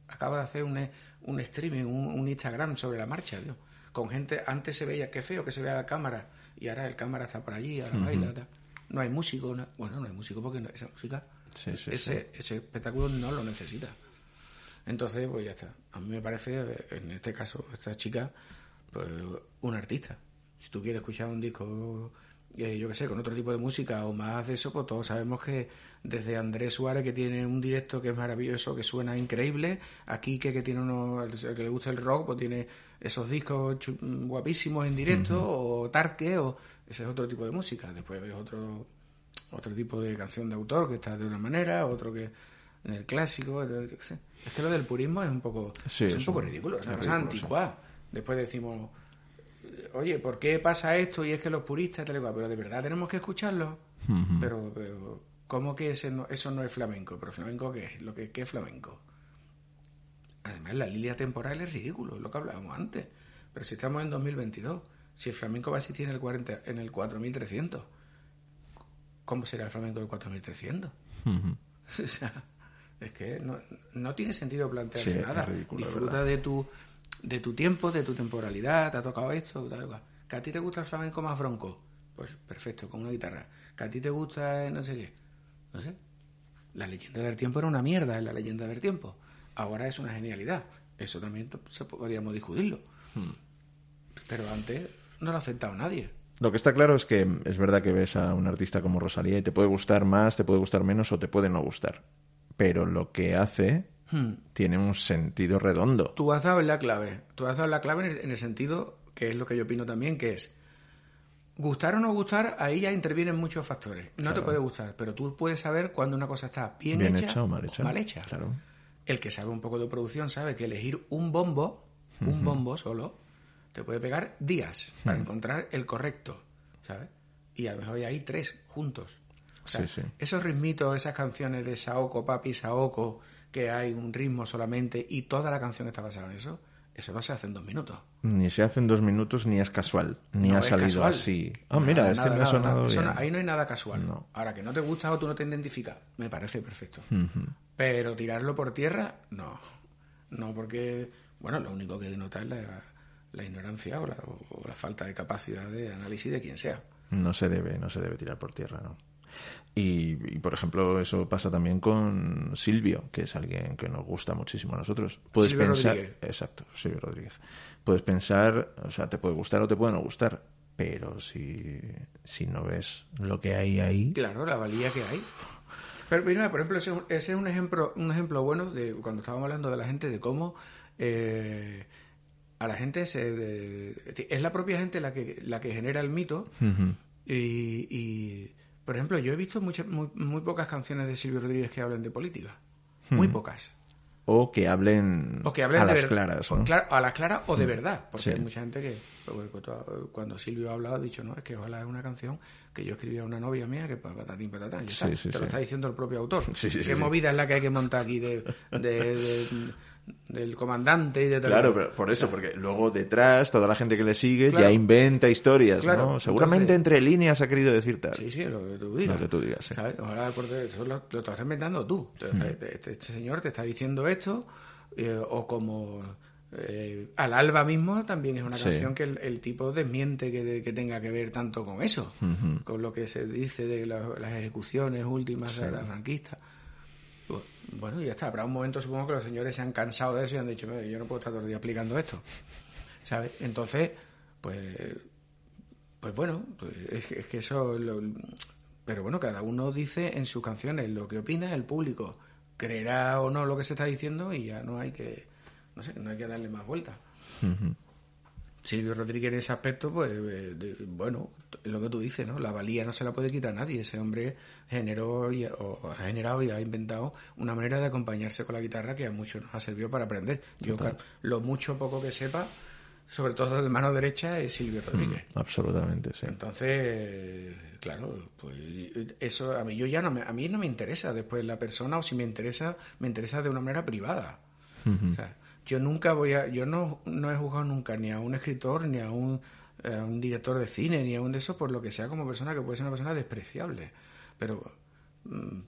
Acaba de hacer un, un streaming, un, Instagram sobre la marcha, Dios. Con gente, antes se veía, qué feo que se vea la cámara, y ahora el cámara está por allí, ahora baila, no hay músico, bueno, no hay músico porque esa música, ese, ese espectáculo no lo necesita. Entonces, pues ya está. A mí me parece, en este caso, esta chica, pues un artista. Si tú quieres escuchar un disco eh, yo qué sé, con otro tipo de música o más de eso, pues todos sabemos que desde Andrés Suárez, que tiene un directo que es maravilloso, que suena increíble, aquí que, que tiene uno, que le gusta el rock, pues tiene esos discos guapísimos en directo, o Tarque, o ese es otro tipo de música. Después ves otro, otro tipo de canción de autor que está de una manera, otro que en el clásico, es que lo del purismo es un poco, es un poco ridículo, es una cosa anticuada. Después decimos oye, ¿por qué pasa esto? Y es que los puristas, tal pero de verdad tenemos que escucharlo. pero, ¿cómo que ese eso no es flamenco? ¿Pero flamenco qué es? Lo que, ¿Qué es flamenco? Además, la línea temporal es ridículo, es lo que hablábamos antes. Pero si estamos en 2022, si el flamenco va a existir en el, 40, en el 4300, ¿cómo será el flamenco del 4300? o sea, es que no, no tiene sentido plantearse nada. Disfruta de tu de tu tiempo, de tu temporalidad, te ha tocado esto, tal cual. ¿Que a ti te gusta el flamenco más bronco? Pues perfecto, con una guitarra. ¿Que a ti te gusta no sé qué? No sé. La leyenda del tiempo era una mierda, es la leyenda del tiempo. Ahora es una genialidad. Eso también se podríamos discutirlo. Hmm. Pero antes no lo ha aceptado nadie. Lo que está claro es que es verdad que ves a un artista como Rosalía y te puede gustar más, te puede gustar menos o te puede no gustar. Pero lo que hace Hmm. tiene un sentido redondo. Tú has dado la clave. Tú has dado la clave en el, sentido que es lo que yo opino también, que es gustar o no gustar, ahí ya intervienen muchos factores. No te puede gustar, pero tú puedes saber cuando una cosa está bien, hecha, o mal hecha. Claro. El que sabe un poco de producción sabe que elegir un bombo, un bombo solo, te puede pegar días para encontrar el correcto, ¿sabes? Y a lo mejor hay tres juntos. esos ritmitos, esas canciones de Saoko, Papi, Saoko, que hay un ritmo solamente y toda la canción está basada en eso, eso no se hace en dos minutos. Ni se hace en dos minutos ni es casual, ni ha salido así. Ah, mira, este me ha sonado bien. ahí no hay nada casual. No. Ahora, que no te gusta o tú no te identificas, me parece perfecto. Pero tirarlo por tierra, no. No, porque, bueno, lo único que denota es la, ignorancia o la, o la falta de capacidad de análisis de quien sea. No se debe, no se debe tirar por tierra, ¿no? Y, por ejemplo, eso pasa también con Silvio, que es alguien que nos gusta muchísimo a nosotros. Puedes pensar, exacto, Silvio Rodríguez. Puedes pensar, o sea, te puede gustar o te puede no gustar, pero si, si no ves lo que hay ahí. Claro, la valía que hay. Pero mira, por ejemplo, ese, es un ejemplo, un ejemplo bueno de cuando estábamos hablando de la gente, de cómo eh, a la gente se, es la propia gente la que, la que genera el mito y por ejemplo, yo he visto muchas, muy, muy, pocas canciones de Silvio Rodríguez que hablen de política. Muy hmm. pocas. O que hablen, a las claras. a las claras o de hmm. verdad. Porque hay mucha gente que, pues, cuando Silvio ha hablado, ha dicho, no, es que ojalá es una canción que yo escribí a una novia mía que patatín patatán. te lo está diciendo el propio autor. Qué movida es la que hay que montar aquí de, de del comandante y de Claro, pero por eso, porque luego detrás toda la gente que le sigue ya inventa historias, ¿no? Seguramente entre líneas ha querido decir tal. Sí, sí, lo que tú digas. Lo que tú digas, ¿sabes? eso lo, estás inventando tú. Hmm. Este, este, este, señor te está diciendo esto, eh, o como eh, Al Alba mismo también es una canción que el, tipo desmiente que, tenga que ver tanto con eso, con lo que se dice de las ejecuciones últimas de la franquista. Bueno, ya está. Habrá un momento, supongo que los señores se han cansado de eso y han dicho, yo no puedo estar todo el día explicando esto. ¿Sabes? Entonces, pues, pues bueno, pues es, que, eso... pero bueno, cada uno dice en sus canciones lo que opina, el público creerá o no lo que se está diciendo y ya no hay que, no sé, no hay que darle más vuelta. Silvio Rodríguez en ese aspecto, pues eh, bueno, lo que tú dices, ¿no? La valía no se la puede quitar a nadie. Ese hombre generó y, o ha generado y ha inventado una manera de acompañarse con la guitarra que a muchos nos ha servido para aprender. Yo, lo mucho o poco que sepa, sobre todo de mano derecha, es Silvio mm, Rodríguez. absolutamente, sí. Entonces, claro, pues eso a mí yo ya no me, a mí no me interesa después la persona o si me interesa, me interesa de una manera privada. O sea, yo nunca voy a, yo no, no he jugado nunca ni a un escritor, ni a un, un director de cine, ni a un de esos, por lo que sea como persona que puede ser una persona despreciable. Pero, mm,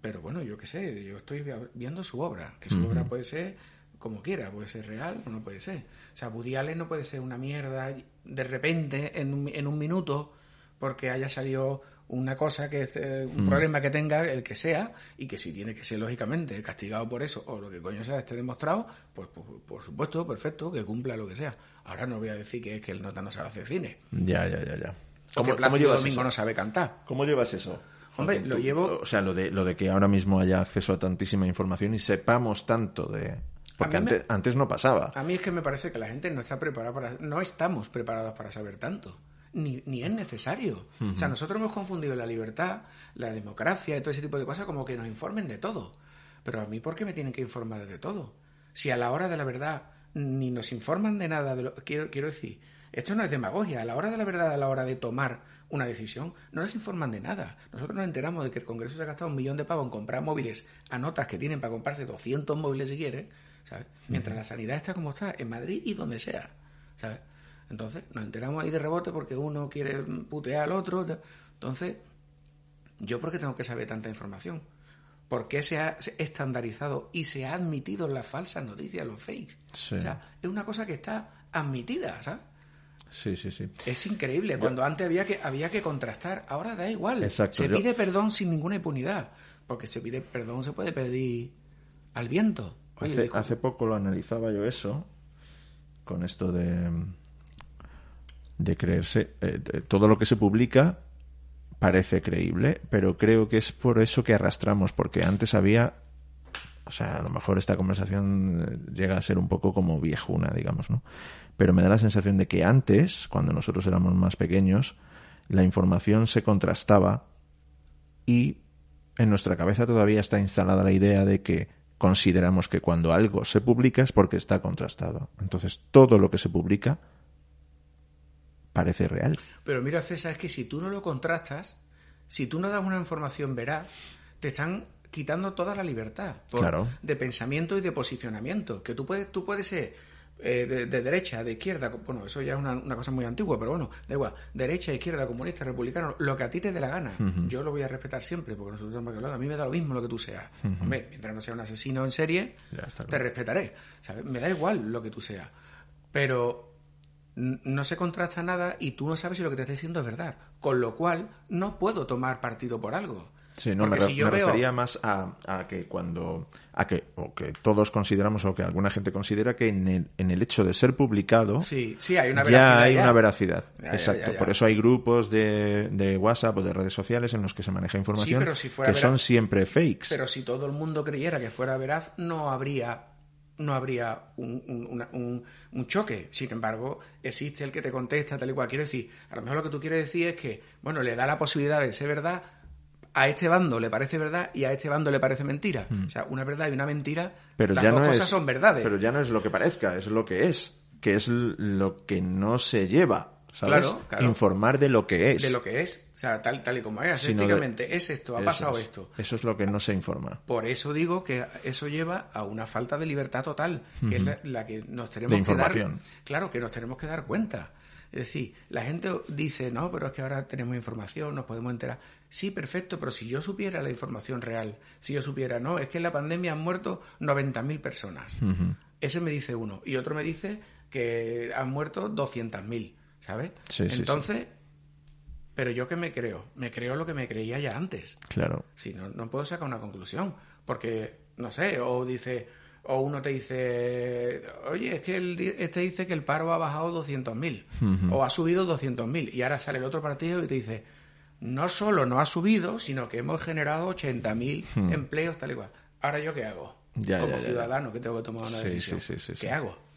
pero bueno, yo qué sé, yo estoy viendo su obra, que su obra puede ser como quiera, puede ser real o no puede ser. O sea, Woody Allen no puede ser una mierda de repente, en un, en un minuto, porque haya salido una cosa que eh, un problema que tenga el que sea y que si tiene que ser lógicamente castigado por eso o lo que coño sea esté demostrado pues, por supuesto perfecto que cumpla lo que sea ahora no voy a decir que es que el nota no sabe hacer cine ya ya ya ya ¿Cómo, ¿cómo llevas Domingo no sabe cantar cómo llevas eso Hombre, lo llevo. O sea, lo de, lo de que ahora mismo haya acceso a tantísima información y sepamos tanto de. Porque antes, antes no pasaba. A mí es que me parece que la gente no está preparada para. No estamos preparados para saber tanto ni, ni es necesario. O sea, nosotros hemos confundido la libertad, la democracia y todo ese tipo de cosas como que nos informen de todo. Pero a mí, ¿por qué me tienen que informar de todo? Si a la hora de la verdad ni nos informan de nada, de lo, quiero, quiero decir, esto no es demagogia. A la hora de la verdad, a la hora de tomar una decisión, no nos informan de nada. Nosotros nos enteramos de que el Congreso se ha gastado un millón de pavos en comprar móviles a notas que tienen para comprarse 200 móviles si quieren, ¿sabes? Mientras la sanidad está como está, en Madrid y donde sea, ¿sabes? Entonces nos enteramos ahí de rebote porque uno quiere putear al otro. Entonces, ¿yo por qué tengo que saber tanta información? ¿Por qué se ha estandarizado y se ha admitido las falsas noticias, los fakes? O sea, es una cosa que está admitida, ¿sabes? Sí, sí, sí. Es increíble. Cuando antes había que, había que contrastar, ahora da igual. Exacto. Se pide perdón sin ninguna impunidad. Porque se pide perdón, se puede pedir al viento. hace poco lo analizaba yo eso, con esto de de creerse. Eh, todo lo que se publica parece creíble, pero creo que es por eso que arrastramos, porque antes había. O sea, a lo mejor esta conversación eh, llega a ser un poco como viejuna, digamos, ¿no? Pero me da la sensación de que antes, cuando nosotros éramos más pequeños, la información se contrastaba y en nuestra cabeza todavía está instalada la idea de que consideramos que cuando algo se publica es porque está contrastado. Entonces, todo lo que se publica parece real. Pero mira, César, es que si tú no lo contrastas, si tú no das una información veraz, te están quitando toda la libertad de pensamiento y de posicionamiento. Que tú puedes, tú puedes ser eh, de, derecha, de izquierda, bueno, eso ya es una, cosa muy antigua, pero bueno, da igual, derecha, izquierda, comunista, republicano, lo que a ti te dé la gana. Yo lo voy a respetar siempre, porque nosotros tenemos que hablar. A mí me da lo mismo lo que tú seas. Hombre, mientras no sea un asesino en serie, te respetaré. Me da igual lo que tú seas. Pero no se contrasta nada y tú no sabes si lo que te está diciendo es verdad. Con lo cual, no puedo tomar partido por algo. Sí, no, me, refería más a, que cuando. a que, o que todos consideramos, o que alguna gente considera que en el, en el hecho de ser publicado. Sí, sí, hay una veracidad. Ya hay una veracidad. Exacto. por eso hay grupos de, de, WhatsApp o de redes sociales en los que se maneja información que son siempre fakes. Pero si todo el mundo creyera que fuera veraz, no habría no habría un, un, choque. Sin embargo, existe el que te contesta, tal y cual. Quiere decir, a lo mejor lo que tú quieres decir es que, bueno, le da la posibilidad de ser verdad, a este bando le parece verdad y a este bando le parece mentira. Hmm. O sea, una verdad y una mentira, pero las ya dos no cosas son verdades. Pero ya no es lo que parezca, es lo que es, que es lo que no se lleva. ¿Sabes? Informar de lo que es. De lo que es. O sea, tal, tal y como es. Efectivamente, es esto, ha pasado esto. Eso es lo que no se informa. Por eso digo que eso lleva a una falta de libertad total, que es la, que nos tenemos que dar. Claro, que nos tenemos que dar cuenta. Es decir, la gente dice, no, pero es que ahora tenemos información, nos podemos enterar. Sí, perfecto, pero si yo supiera la información real, si yo supiera, no, es que en la pandemia han muerto 90.000 personas. Ese me dice uno. Y otro me dice que han muerto 200.000. ¿sabes? Entonces, pero yo que me creo, me creo lo que me creía ya antes. Claro. Si no, no puedo sacar una conclusión, porque no sé, o dice, o uno te dice, oye, es que el, este dice que el paro ha bajado 200.000 o ha subido 200.000 y ahora sale el otro partido y te dice, no solo no ha subido, sino que hemos generado 80.000 empleos tal y cual. Ahora yo qué hago? Como ciudadano que tengo que tomar una decisión. ¿Qué hago?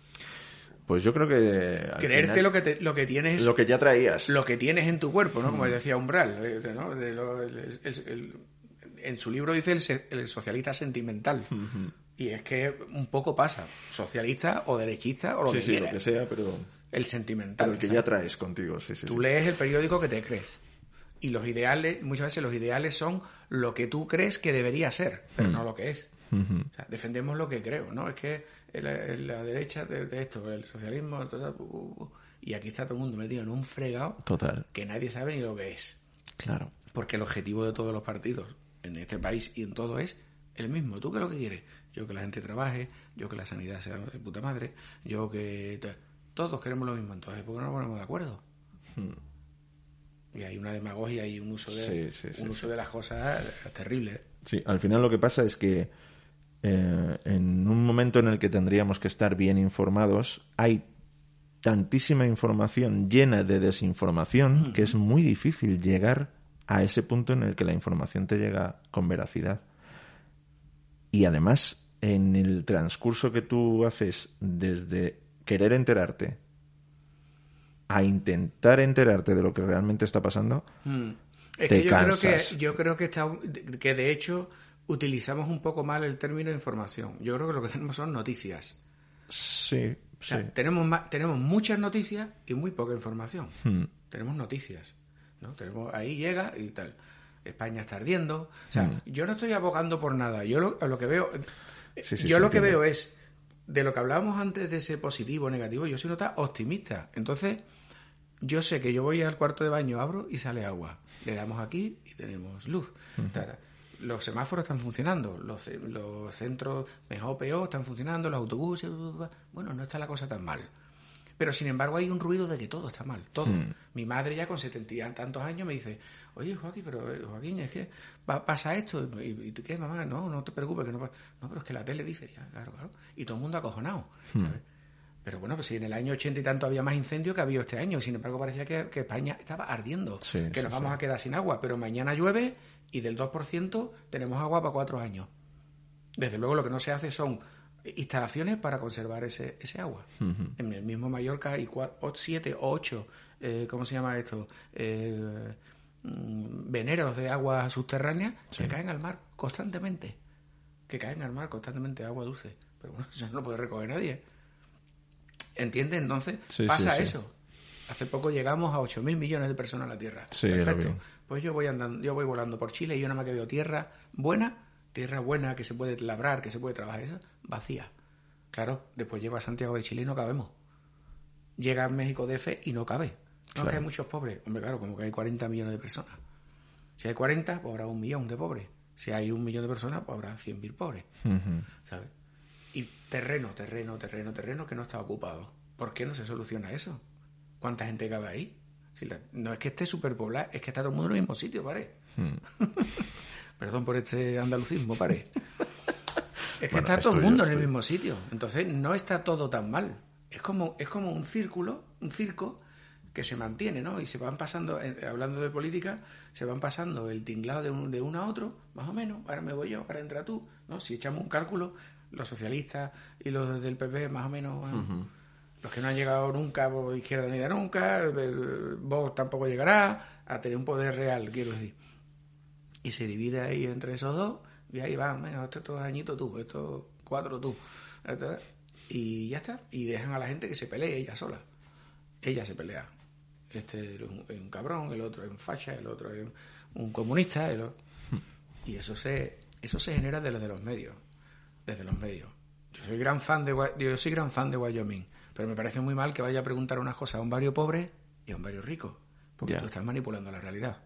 Pues yo creo que... Creerte lo, que lo que tienes... Lo que ya traías. Lo que tienes en tu cuerpo, ¿no? Como decía Umbral, eh, en su libro dice el, socialista sentimental. Y es que un poco pasa, socialista o derechista o lo que sí, lo que sea, pero... El sentimental. el que ya traes contigo, sí, sí. Tú lees el periódico que te crees. Y los ideales, muchas veces los ideales son lo que tú crees que debería ser, pero no lo que es. O sea, defendemos lo que creo, ¿no? Es que la, derecha de, esto, el socialismo, y aquí está todo el mundo metido en un fregado Total. que nadie sabe ni lo que es. Claro. Porque el objetivo de todos los partidos en este país y en todo es el mismo. ¿Tú qué es lo que quieres? Yo que la gente trabaje, yo que la sanidad sea de puta madre, yo que... Todos queremos lo mismo, entonces ¿por qué no nos ponemos de acuerdo? Hmm. Y hay una demagogia y un uso de, un uso de las cosas terrible. Sí, al final lo que pasa es que eh, en un momento en el que tendríamos que estar bien informados, hay tantísima información llena de desinformación que es muy difícil llegar a ese punto en el que la información te llega con veracidad. Y además, en el transcurso que tú haces desde querer enterarte a intentar enterarte de lo que realmente está pasando, mm. es que yo Creo que, yo creo que, está, que de hecho utilizamos un poco mal el término información. Yo creo que lo que tenemos son noticias. Sí, sí. Tenemos, tenemos muchas noticias y muy poca información. Hmm. Tenemos noticias. ¿no? Tenemos, ahí llega y tal. España está ardiendo. O sea, mm. yo no estoy abogando por nada. Yo lo, lo que veo, yo lo que veo es de lo que hablábamos antes de ese positivo o negativo. Yo soy nota optimista. Entonces, yo sé que yo voy al cuarto de baño, abro y sale agua. Le damos aquí y tenemos luz. Mm. Los semáforos están funcionando, los, los centros mejor o peor están funcionando, los autobuses. Bueno, no está la cosa tan mal. Pero sin embargo hay un ruido de que todo está mal, todo. Mm. Mi madre ya con setenta y tantos años me dice, oye Joaquín, pero eh, Joaquín, es que pasa esto, ¿y, tú qué, mamá? No, no te preocupes, que no No, pero es que la tele dice, ya, claro, claro. Y todo el mundo acojonado, hmm. ¿sabes? Pero bueno, pues si en el año ochenta y tanto había más incendios que había este año, sin embargo parecía que, España estaba ardiendo, que nos vamos a quedar sin agua, pero mañana llueve y del 2% tenemos agua para cuatro años. Desde luego lo que no se hace son instalaciones para conservar ese, ese agua. En el mismo Mallorca hay siete o ocho, eh, ¿cómo se llama esto? Eh, Mm, veneros de agua subterránea que caen al mar constantemente. Que caen al mar constantemente agua dulce. Pero bueno, eso no lo puede recoger nadie. ¿Entiendes? Entonces pasa eso. Hace poco llegamos a 8.000 millones de personas a la Tierra. Perfecto. Pues yo voy andando, yo voy volando por Chile y yo nada más que veo tierra buena, tierra buena que se puede labrar, que se puede trabajar, eso, vacía. Claro, después llego a Santiago de Chile y no cabemos. Llega a México DF y no cabe. No que hay muchos pobres. Hombre, claro, como que hay 40 millones de personas. Si hay 40, pues habrá un millón de pobres. Si hay un millón de personas, pues habrá 100.000 pobres. ¿Sabes? Y terreno, terreno, terreno, terreno que no está ocupado. ¿Por qué no se soluciona eso? ¿Cuánta gente cabe ahí? Si no es que esté superpoblado, es que está todo el mundo en el mismo sitio, pare. Hmm. Perdón por este andalucismo, pare. Es que está todo el mundo en el mismo sitio. Entonces no está todo tan mal. Es como, es como un círculo, un circo que se mantiene, ¿no? Y se van pasando, eh, hablando de política, se van pasando el tinglado de, un, de uno a otro, más o menos, ahora me voy yo, ahora entra tú, ¿no? Si echamos un cálculo, los socialistas y los del PP, más o menos, los que no han llegado nunca izquierda ni de nunca, vos tampoco llegará a tener un poder real, quiero decir. Y se divide ahí entre esos dos, y ahí van, bueno, estos añitos tú, estos cuatro tú, y ya está, y dejan a la gente que se pelee ella sola. Ella se pelea este es un, cabrón, el otro es un facha, el otro es un comunista, y eso se, eso se genera desde los medios, desde los medios. Yo soy gran fan de yo soy gran fan de Wyoming, pero me parece muy mal que vaya a preguntar unas cosas a un barrio pobre y a un barrio rico, porque tú estás manipulando la realidad.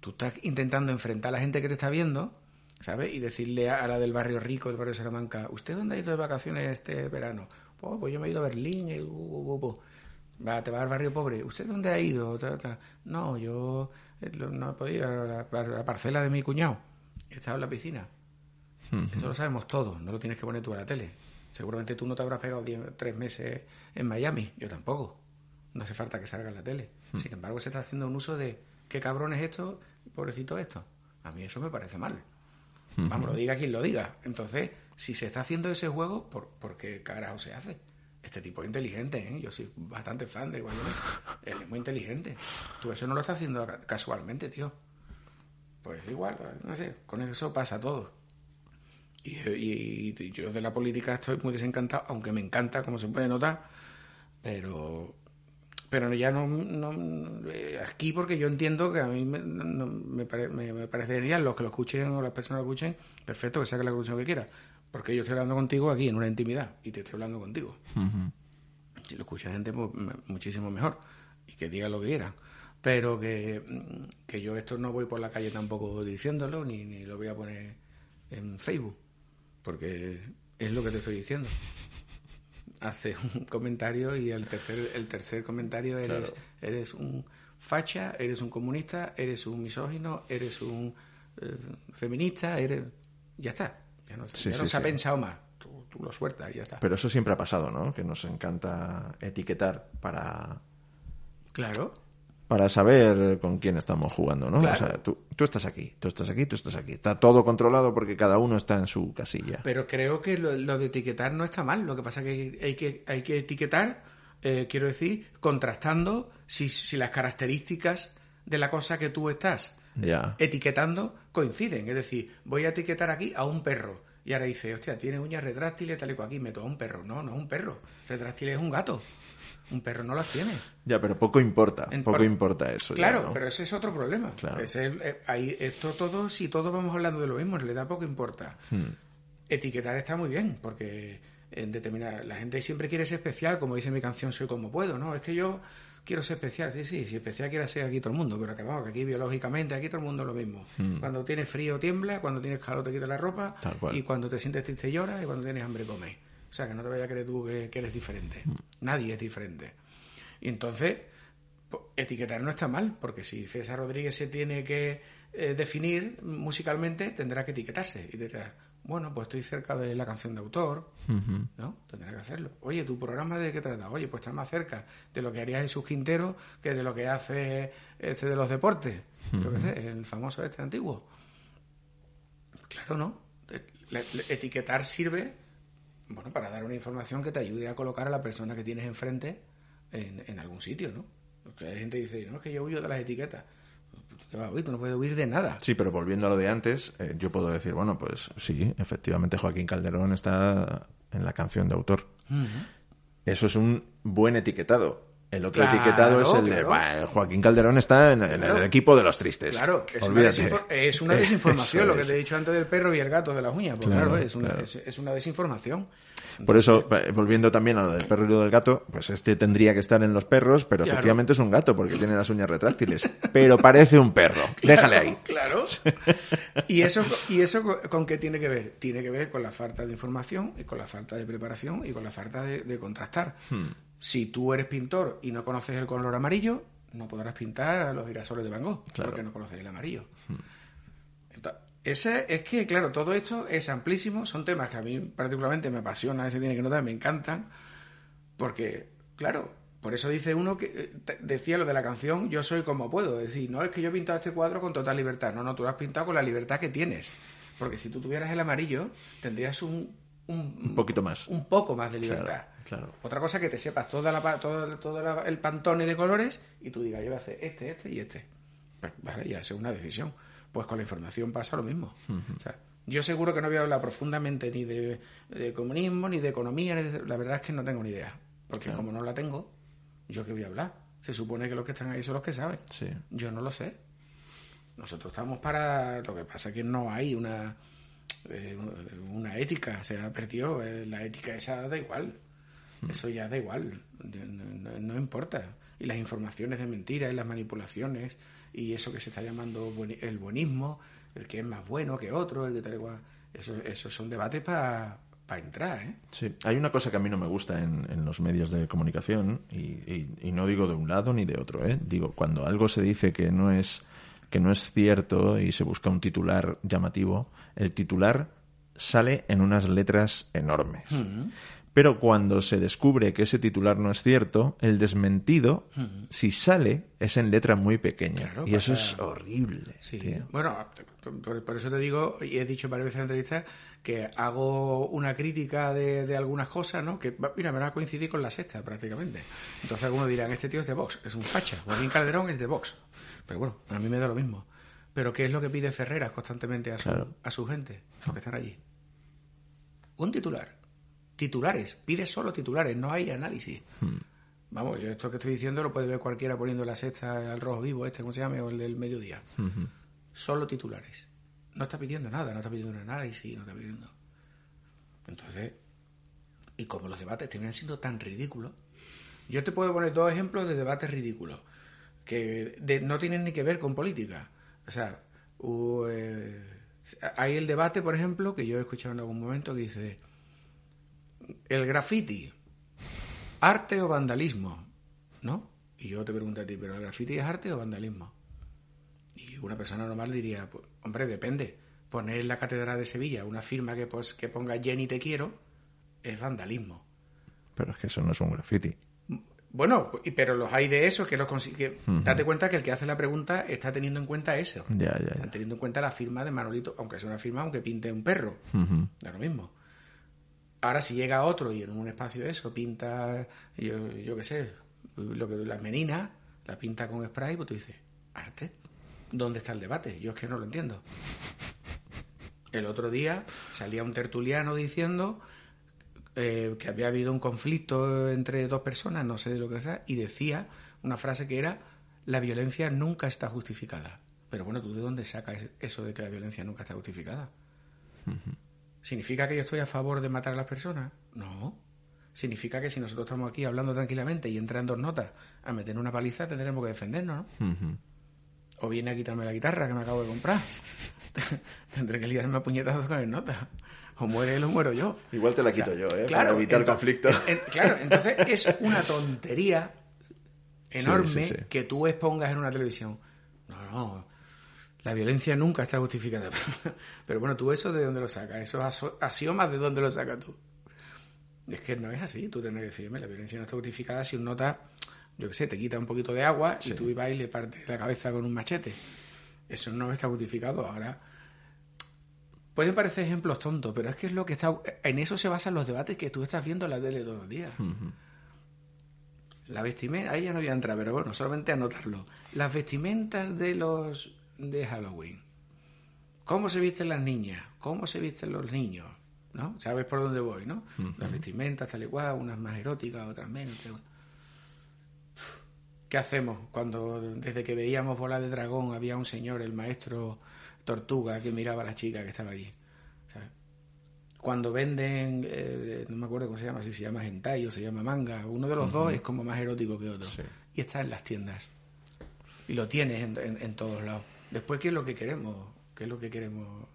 tú estás intentando enfrentar a la gente que te está viendo, ¿sabes? Y decirle a, la del barrio rico, del barrio de Salamanca, ¿usted dónde ha ido de vacaciones este verano? Pues, pues yo me he ido a Berlín, y, Va, te va al barrio pobre. ¿Usted dónde ha ido? No, yo eh, no he podido a la, parcela de mi cuñado. Estaba en la piscina. Eso lo sabemos todos, no lo tienes que poner tú a la tele. Seguramente tú no te habrás pegado tres meses en Miami, yo tampoco. No hace falta que salga en la tele. Sin embargo, se está haciendo un uso de qué cabrón es esto, pobrecito esto. A mí eso me parece mal. Vamos, lo diga quien lo diga. Entonces, si se está haciendo ese juego, ¿por, ¿por qué carajo se hace? Este tipo es inteligente, ¿eh? Yo soy bastante fan de Guayone. Él es muy inteligente. Tú eso no lo estás haciendo casualmente, tío. Pues igual, no sé, con eso pasa todo. Y, yo de la política estoy muy desencantado, aunque me encanta, como se puede notar, pero pero ya no, no eh, aquí porque yo entiendo que a mí me, me, parecería los que lo escuchen o las personas lo escuchen perfecto que saque la conclusión que quiera porque yo estoy hablando contigo aquí en una intimidad y te estoy hablando contigo. Si lo escucha gente pues muchísimo mejor y que diga lo que quiera. Pero que, que yo esto no voy por la calle tampoco diciéndolo ni, ni lo voy a poner en Facebook porque es lo que te estoy diciendo. Hace un comentario y el tercer, el tercer comentario eres, eres un facha, eres un comunista, eres un misógino, eres un eh, feminista, eres... Ya está. Ya no, se ha pensado más. Tú, tú, lo sueltas y ya está. Pero eso siempre ha pasado, ¿no? Que nos encanta etiquetar para... Claro para saber con quién estamos jugando, ¿no? O sea, tú, tú, estás aquí, tú estás aquí, tú estás aquí. Está todo controlado porque cada uno está en su casilla. Pero creo que lo, de etiquetar no está mal. Lo que pasa es que hay que, hay que etiquetar, eh, quiero decir, contrastando si, si, las características de la cosa que tú estás etiquetando coinciden. Es decir, voy a etiquetar aquí a un perro. Y ahora dice, hostia, tiene uñas retráctiles, tal y cual aquí, meto a un perro. No, no es un perro. Retráctil es un gato. Un perro no las tiene. Ya, pero poco importa, poco importa eso. Claro, pero ese es otro problema. Eh, ahí, esto todo, si todos vamos hablando de lo mismo, le da poco importa. Hmm. Etiquetar está muy bien, porque en determinada, la gente siempre quiere ser especial, como dice mi canción Soy como puedo, ¿no? Es que yo quiero ser especial, sí, sí, si especial quiere ser aquí todo el mundo, pero que vamos, que aquí biológicamente, aquí todo el mundo es lo mismo. Hmm. Cuando tienes frío tiembla, cuando tienes calor te quita la ropa, y cuando te sientes triste lloras, y cuando tienes hambre comes. O sea, que no te vayas a creer tú que, eres diferente. Nadie es diferente. Y entonces, etiquetar no está mal, porque si César Rodríguez se tiene que eh, definir musicalmente, tendrá que etiquetarse. Y dirá, bueno, pues estoy cerca de la canción de autor, ¿no? Tendrá que hacerlo. Oye, ¿tu programa de qué trata? Oye, pues estás más cerca de lo que haría Jesús Quintero que de lo que hace este de los deportes. Yo qué sé, el famoso este antiguo. Claro, ¿no? etiquetar sirve bueno, para dar una información que te ayude a colocar a la persona que tienes enfrente en, algún sitio, ¿no? Porque hay gente que dice, no, es que yo huyo de las etiquetas. ¿Qué va a huir? Tú no puedes huir de nada. Sí, pero volviendo a lo de antes, eh, yo puedo decir, bueno, pues sí, efectivamente Joaquín Calderón está en la canción de autor. Eso es un buen etiquetado. El otro etiquetado es el de Joaquín Calderón está en, el equipo de los tristes. Claro, es una, desinformación lo que te he dicho antes del perro y el gato de las uñas. Pues claro, es, una, es, una desinformación. Por eso, eh, volviendo también a lo del perro y lo del gato, pues este tendría que estar en los perros, pero efectivamente es un gato porque tiene las uñas retráctiles. Pero parece un perro. Déjale ahí. Claro. ¿Y eso, ¿Y eso con qué tiene que ver? Tiene que ver con la falta de información y con la falta de preparación y con la falta de, contrastar. Hmm. Si tú eres pintor y no conoces el color amarillo, no podrás pintar a los girasoles de Van Gogh, porque no conoces el amarillo. Hmm. ese, es que, claro, todo esto es amplísimo, son temas que a mí particularmente me apasionan, se tiene que notar, me encantan, porque, claro, por eso dice uno que eh, decía lo de la canción, yo soy como puedo, decir, no es que yo he pintado este cuadro con total libertad, no, no, tú lo has pintado con la libertad que tienes, porque si tú tuvieras el amarillo, tendrías un, un, poquito más. Un poco más de libertad. Otra cosa que te sepas toda la, todo, todo el pantone de colores y tú digas, yo voy a hacer este, este y este. Pues, vale, ya es una decisión. Pues con la información pasa lo mismo. o sea, yo seguro que no voy a hablar profundamente ni de, comunismo, ni de economía, la verdad es que no tengo ni idea. Porque como no la tengo, ¿yo qué voy a hablar? Se supone que los que están ahí son los que saben. Yo no lo sé. Nosotros estamos para... Lo que pasa es que no hay una, eh, una ética, se ha perdido. Eh, la ética esa da igual. Eso ya da igual, no, importa. Y las informaciones de mentiras y las manipulaciones y eso que se está llamando el buenismo, el que es más bueno que otro, el de tal igual, eso, eso son debates para entrar. ¿eh? Sí, hay una cosa que a mí no me gusta en, los medios de comunicación y, y, no digo de un lado ni de otro. ¿eh? Digo, cuando algo se dice que no es que no es cierto y se busca un titular llamativo, el titular sale en unas letras enormes. Pero cuando se descubre que ese titular no es cierto, el desmentido, si sale, es en letra muy pequeña. y eso es horrible. Sí. Bueno, por, eso te digo, y he dicho varias veces en entrevistas, que hago una crítica de, algunas cosas, ¿no? Que, mira, me va a coincidir con la sexta, prácticamente. Entonces algunos dirán, este tío es de Vox, es un facha. Joaquín Calderón es de Vox. Pero bueno, a mí me da lo mismo. Pero ¿qué es lo que pide Ferreras constantemente a su, a su gente, a los que están allí? Un titular. Titulares. Pide solo titulares, no hay análisis. Hmm. Vamos, yo esto que estoy diciendo lo puede ver cualquiera poniendo la sexta al rojo vivo, este, ¿cómo se llama? O el del mediodía. Solo titulares no está pidiendo nada, no está pidiendo un análisis, no está pidiendo. Entonces, y como los debates terminan siendo tan ridículos, yo te puedo poner dos ejemplos de debates ridículos que no tienen ni que ver con política. O sea, eh, hay el debate, por ejemplo, que yo he escuchado en algún momento que dice: el graffiti, arte o vandalismo, ¿no? Y yo te pregunto a ti, ¿pero el graffiti es arte o vandalismo? Y una persona normal diría, pues, hombre, depende. Poner en la Catedral de Sevilla una firma que, pues, que ponga Jenny te quiero es vandalismo. Pero es que eso no es un graffiti. Bueno, pero los hay de esos que los consigue. Date cuenta que el que hace la pregunta está teniendo en cuenta eso. Ya, ya, Están teniendo en cuenta la firma de Manolito, aunque sea una firma, aunque pinte un perro. Da lo mismo. Ahora, si llega otro y en un espacio de eso pinta, yo, yo qué sé, lo que las meninas, la pinta con spray, pues tú dices, arte. ¿dónde está el debate? Yo es que no lo entiendo. El otro día salía un tertuliano diciendo eh, que había habido un conflicto entre dos personas, no sé de lo que sea, y decía una frase que era, la violencia nunca está justificada. Pero bueno, ¿tú de dónde sacas eso de que la violencia nunca está justificada? ¿Significa que yo estoy a favor de matar a las personas? No. Significa que si nosotros estamos aquí hablando tranquilamente y entran dos notas a meter una paliza, tendremos que defendernos, ¿no? o viene a quitarme la guitarra que me acabo de comprar. Tendré que liarme a puñetazos con el nota. O muere él o muero yo. Igual te la quito yo, ¿eh? Para evitar conflicto. claro, entonces es una tontería enorme que tú expongas en una televisión. No, no. La violencia nunca está justificada. Pero bueno, tú eso de dónde lo sacas, esos axiomas de dónde lo sacas tú. Es que no es así, tú tienes que decirme, la violencia no está justificada si un nota yo qué sé, te quita un poquito de agua y tú ibas y le partes la cabeza con un machete. Eso no está justificado. Ahora, pueden parecer ejemplos tontos, pero es que es lo que está. En eso se basan los debates que tú estás viendo en la tele todos los días. La vestimenta, ahí ya no voy a entrar, pero bueno, solamente anotarlo. Las vestimentas de los de Halloween. ¿Cómo se visten las niñas? ¿Cómo se visten los niños? ¿No? ¿Sabes por dónde voy, no? Las vestimentas tal y cual, unas más eróticas, otras menos. ¿Qué hacemos cuando desde que veíamos Bola de Dragón había un señor, el maestro Tortuga, que miraba a la chica que estaba allí? Cuando venden, eh, no me acuerdo cómo se llama, si se llama hentai o se llama manga, uno de los dos es como más erótico que otro. Y está en las tiendas. Y lo tienes en, todos lados. Después, ¿qué es lo que queremos? ¿Qué es lo que queremos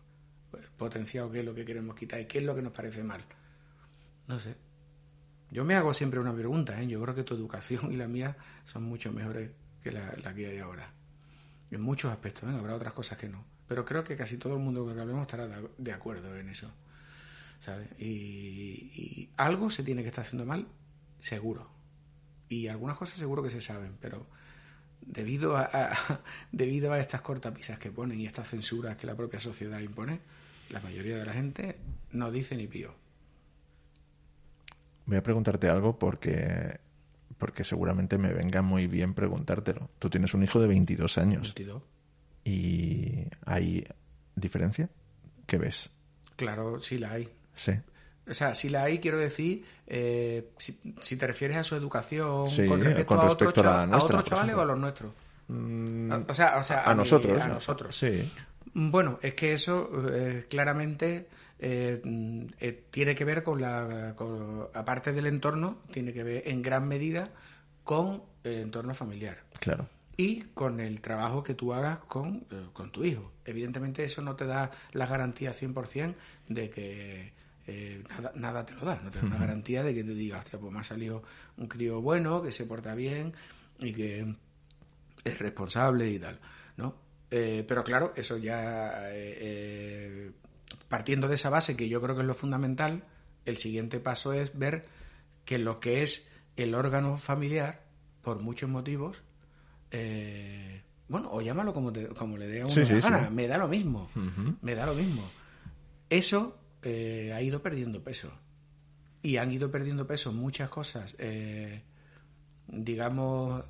potenciar o qué es lo que queremos quitar? ¿Y qué es lo que nos parece mal? No sé. Yo me hago siempre una pregunta, ¿eh? yo creo que tu educación y la mía son mucho mejores que la, que hay ahora. En muchos aspectos, ¿eh? habrá otras cosas que no. Pero creo que casi todo el mundo que hablemos estará de acuerdo en eso. ¿sabes? Y, algo se tiene que estar haciendo mal, seguro. Y algunas cosas seguro que se saben, pero debido a, debido a estas cortapisas que ponen y estas censuras que la propia sociedad impone, la mayoría de la gente no dice ni pío. Voy a preguntarte algo porque, porque seguramente me venga muy bien preguntártelo. Tú tienes un hijo de 22 años. 22. ¿Y hay diferencia? ¿Qué ves? Claro, sí la hay. Sí. O sea, si la hay, quiero decir, eh, si, te refieres a su educación con respecto, a, otros chavales o a los nuestros. Mm, o sea, o sea a, nosotros. a nosotros. Sí. Bueno, es que eso eh, claramente eh, eh, tiene que ver con la, aparte del entorno, tiene que ver en gran medida con el entorno familiar. Claro. Y con el trabajo que tú hagas con, eh, con tu hijo. Evidentemente eso no te da la garantía 100% de que nada, nada, te lo da. No te da una garantía de que te diga, hostia, pues me ha salido un crío bueno, que se porta bien y que es responsable y tal, ¿no? pero claro, eso ya partiendo de esa base, que yo creo que es lo fundamental, el siguiente paso es ver que lo que es el órgano familiar, por muchos motivos, eh, bueno, o llámalo como, como le dé a una gana, me da lo mismo, me da lo mismo. Eso eh, ha ido perdiendo peso. Y han ido perdiendo peso muchas cosas, eh, digamos,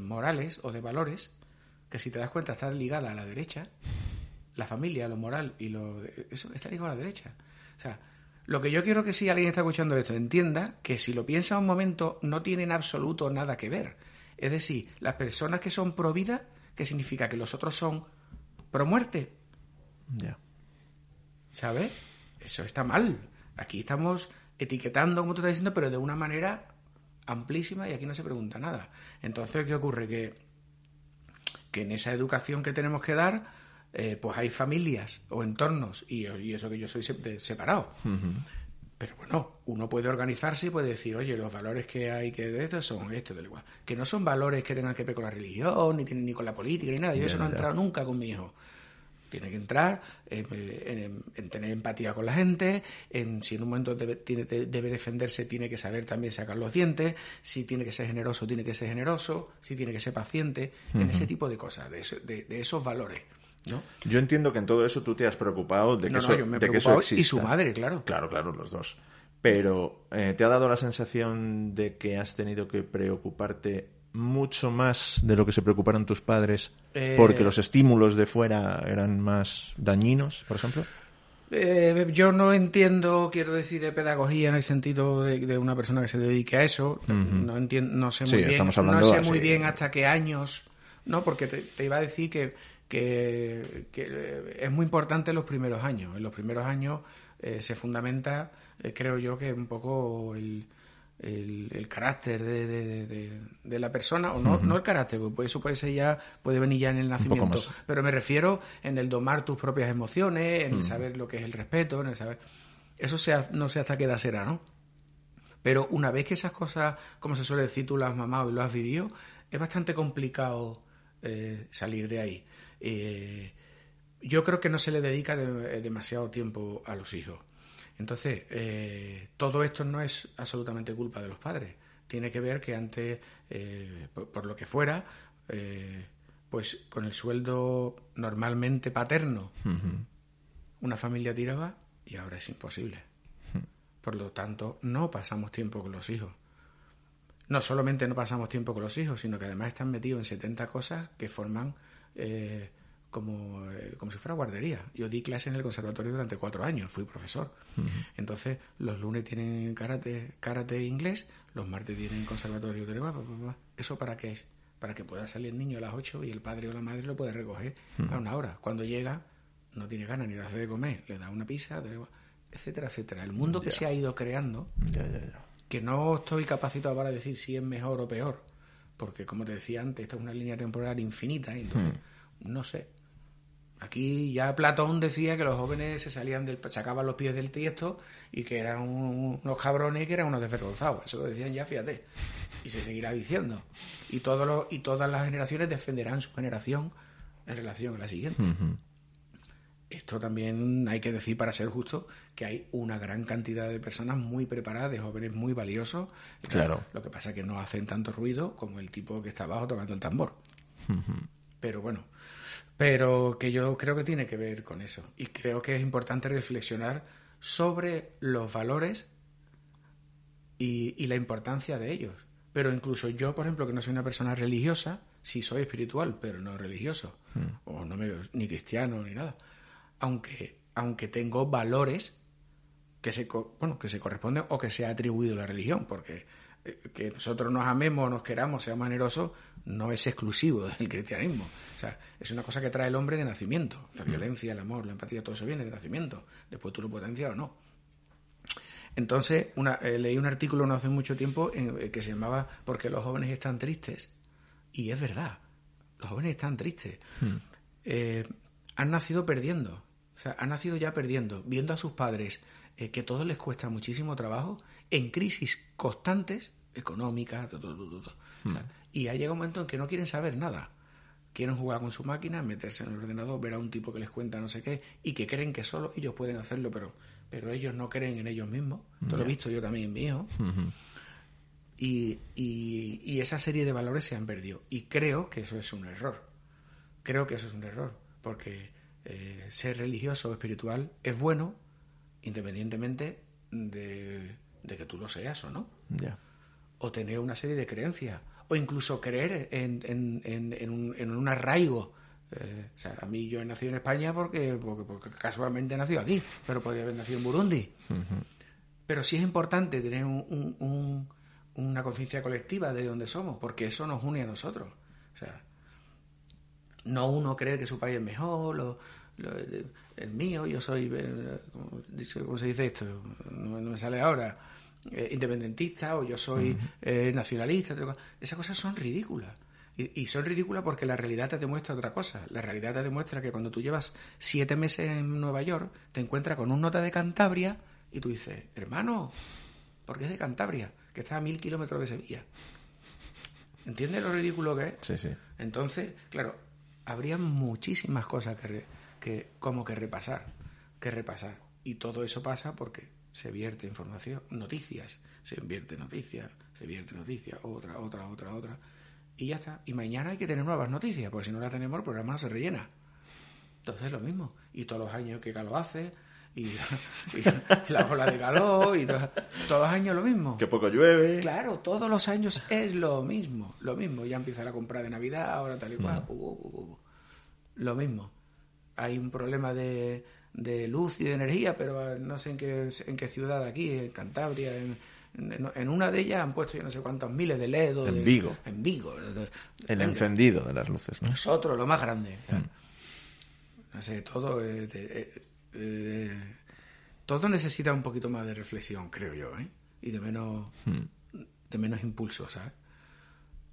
morales o de valores, que si te das cuenta están ligadas a la derecha, la familia, lo moral y lo... Eso está ligado a la derecha. O sea, lo que yo quiero que si alguien está escuchando esto entienda que si lo piensa un momento no tienen absoluto nada que ver. Es decir, las personas que son pro vida, ¿qué significa? Que los otros son pro muerte. Ya. ¿Sabes? Eso está mal. Aquí estamos etiquetando, como tú estás diciendo, pero de una manera amplísima y aquí no se pregunta nada. Entonces, ¿qué ocurre? Que, que en esa educación que tenemos que dar, eh, pues hay familias o entornos, y, eso que yo soy separado. Pero bueno, uno puede organizarse y puede decir, oye, los valores que hay que de esto son esto, del igual. Que no son valores que tengan que ver con la religión, ni, ni con la política, ni nada. Yo eso no he entrado nunca con mi hijo. Tiene que entrar en, tener empatía con la gente, en si en un momento debe, debe defenderse, tiene que saber también sacar los dientes, si tiene que ser generoso, tiene que ser generoso, si tiene que ser paciente, en ese tipo de cosas, de, de esos valores. Yo entiendo que en todo eso tú te has preocupado de que, eso, de que eso exista. Y su madre, claro. Claro, claro, los dos. Pero eh, ¿te ha dado la sensación de que has tenido que preocuparte mucho más de lo que se preocuparon tus padres porque eh, los estímulos de fuera eran más dañinos, por ejemplo? Eh, yo no entiendo, quiero decir, de pedagogía en el sentido de, una persona que se dedique a eso. No entiendo, no sé muy bien, no sé muy bien hasta qué años, no, porque te iba a decir que que, es muy importante los primeros años. En los primeros años eh, se fundamenta, eh, creo yo, que un poco el, el, carácter de, de, la persona, o no, no el carácter, porque eso puede ser ya, puede venir ya en el nacimiento, pero me refiero en el domar tus propias emociones, en el saber lo que es el respeto, en el saber... Eso no sé hasta qué edad será, ¿no? Pero una vez que esas cosas, como se suele decir, tú las has mamado y lo has vivido, es bastante complicado eh, salir de ahí. Eh, yo creo que no se le dedica eh, demasiado tiempo a los hijos. Entonces, eh, todo esto no es absolutamente culpa de los padres. Tiene que ver que antes, por, lo que fuera, pues con el sueldo normalmente paterno, una familia tiraba y ahora es imposible. Por lo tanto, no pasamos tiempo con los hijos. No solamente no pasamos tiempo con los hijos, sino que además están metidos en 70 cosas que forman eh, como, eh, como si fuera guardería. Yo di clase en el conservatorio durante cuatro años, fui profesor. Entonces, los lunes tienen karate, karate inglés, los martes tienen conservatorio de ¿Eso para qué es? Para que pueda salir el niño a las ocho y el padre o la madre lo puede recoger a una hora. Cuando llega, no tiene ganas ni de hacer de comer, le da una pizza, etcétera, etcétera. El mundo que se ha ido creando, que no estoy capacitado para decir si es mejor o peor, porque como te decía antes, esto es una línea temporal infinita, y entonces no sé. Aquí ya Platón decía que los jóvenes se salían del, sacaban los pies del tiesto y que eran unos cabrones y que eran unos desvergonzados. Eso lo decían ya, fíjate. Y se seguirá diciendo. Y, todos los, y todas las generaciones defenderán su generación en relación a la siguiente. Esto también hay que decir, para ser justo, que hay una gran cantidad de personas muy preparadas, de jóvenes muy valiosos. Claro. Lo que pasa es que no hacen tanto ruido como el tipo que está abajo tocando el tambor. Pero bueno, pero que yo creo que tiene que ver con eso. Y creo que es importante reflexionar sobre los valores y, la importancia de ellos. Pero incluso yo, por ejemplo, que no soy una persona religiosa, sí soy espiritual, pero no religioso, hmm. o no me, ni cristiano ni nada. Aunque, aunque tengo valores que se, bueno, que se corresponden o que se ha atribuido a la religión, porque que nosotros nos amemos, nos queramos, seamos generosos, no es exclusivo del cristianismo. O sea, es una cosa que trae el hombre de nacimiento. La violencia, el amor, la empatía, todo eso viene de nacimiento. Después tú lo potencias o no. Entonces, una, eh, leí un artículo no hace mucho tiempo en, eh, que se llamaba ¿Por qué los jóvenes están tristes? Y es verdad, los jóvenes están tristes. Hmm. Eh, han nacido perdiendo. O sea, han nacido ya perdiendo, viendo a sus padres que todo les cuesta muchísimo trabajo, en crisis constantes, económicas, todo, todo, todo. Hmm. y ha llegado un momento en que no quieren saber nada. quieren jugar con su máquina, meterse en el ordenador, ver a un tipo que les cuenta no sé qué, y que creen que solo ellos pueden hacerlo, pero, pero ellos no creen en ellos mismos. Esto lo he visto yo también en mi hijo. y, y, y esa serie de valores se han perdido. Y creo que eso es un error. Creo que eso es un error, porque eh, ser religioso o espiritual es bueno independientemente de, de, que tú lo seas o no. Ya. O tener una serie de creencias, o incluso creer en, en, en, en un, en un arraigo. Eh, o sea, a mí yo he nacido en España porque, porque, porque casualmente he nacido aquí, pero podría haber nacido en Burundi. Pero sí es importante tener un, un, un, una conciencia colectiva de dónde somos, porque eso nos une a nosotros. O sea, no uno creer que su país es mejor, lo, lo, el mío, yo soy, eh, ¿cómo se dice esto? No, no me sale ahora, eh, independentista o yo soy uh -huh. eh, nacionalista. Esas cosas son ridículas. Y, y, son ridículas porque la realidad te demuestra otra cosa. La realidad te demuestra que cuando tú llevas siete meses en Nueva York, te encuentras con un nota de Cantabria y tú dices, hermano, ¿por qué es de Cantabria? Que está a mil kilómetros de Sevilla. ¿Entiendes lo ridículo que es? Sí, sí. Entonces, claro, habría muchísimas cosas que, que como que repasar, que repasar. Y todo eso pasa porque se vierte información, noticias, se vierte noticias, se vierte noticias, otra, otra, otra, otra. Y ya está. Y mañana hay que tener nuevas noticias, porque si no las tenemos el programa no se rellena. Entonces lo mismo. Y todos los años que calor hace, y, y la ola de calor, y todo, todos los años lo mismo. Que poco llueve. Claro, todos los años es lo mismo, lo mismo. Ya empieza la compra de Navidad, ahora tal y cual. Mm. Uh, uh, uh, lo mismo. Hay un problema de, de, luz y de energía, pero no sé en qué, en qué ciudad aquí, en Cantabria, en, en, en, una de ellas han puesto yo no sé cuántos miles de LED. En de, Vigo. En Vigo. El encendido de las luces, ¿no? Nosotros, lo más grande. O sea, mm. No sé, todo... Eh, eh, eh, todo necesita un poquito más de reflexión, creo yo, ¿eh? Y de menos, mm. de menos impulso, ¿sabes?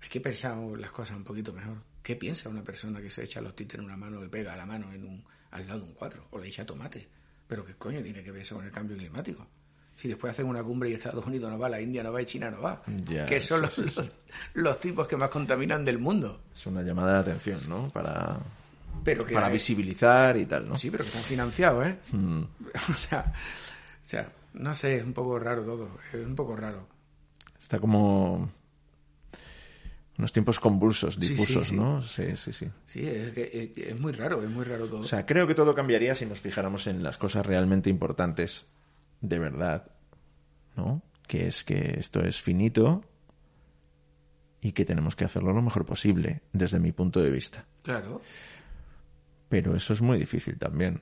Hay que pensar las cosas un poquito mejor. ¿Qué piensa una persona que se echa los títeres en una mano y pega la mano en un, al lado de un cuadro? O le echa tomate. Pero ¿qué coño tiene que ver eso con el cambio climático? Si después hacen una cumbre y Estados Unidos no va, la India no va y China no va. Ya, que son sí, los, sí, sí. los, los, tipos que más contaminan del mundo. Es una llamada de atención, ¿no? Para, pero que para hay... visibilizar y tal, ¿no? Sí, pero que están financiados, ¿eh? Mm. o, sea, o sea, no sé, es un poco raro todo. Es un poco raro. Está como unos tiempos convulsos, difusos, sí, sí, ¿no? Sí, sí, sí. Sí, es, que, es, muy raro, es muy raro todo. O sea, creo que todo cambiaría si nos fijáramos en las cosas realmente importantes de verdad, ¿no? Que es que esto es finito y que tenemos que hacerlo lo mejor posible, desde mi punto de vista. Claro. Pero eso es muy difícil también.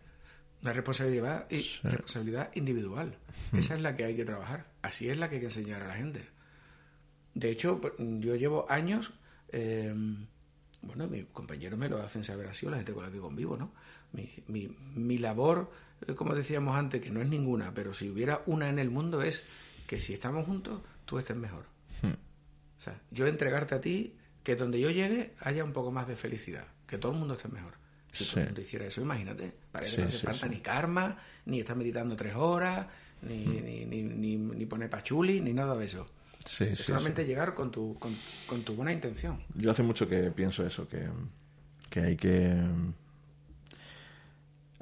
La responsabilidad, y sí. responsabilidad individual. Mm. Esa es la que hay que trabajar. Así es la que hay que enseñar a la gente. De hecho, yo llevo años, eh, bueno, mis compañeros me lo hacen saber así, o la gente con la que convivo, ¿no? Mi, mi, mi labor, eh, como decíamos antes, que no es ninguna, pero si hubiera una en el mundo es que si estamos juntos, tú estés mejor. Hmm. O sea, yo entregarte a ti que donde yo llegue haya un poco más de felicidad, que todo el mundo esté mejor. Si sí. todo el mundo hiciera eso, imagínate, sí, que no hace sí, falta ni karma, ni estar meditando tres horas, ni, hmm. ni, ni, ni, ni poner pachuli, ni nada de eso. Sí, es sí, solamente sí. llegar con tu, con, con, tu buena intención. Yo hace mucho que pienso eso, que, que hay que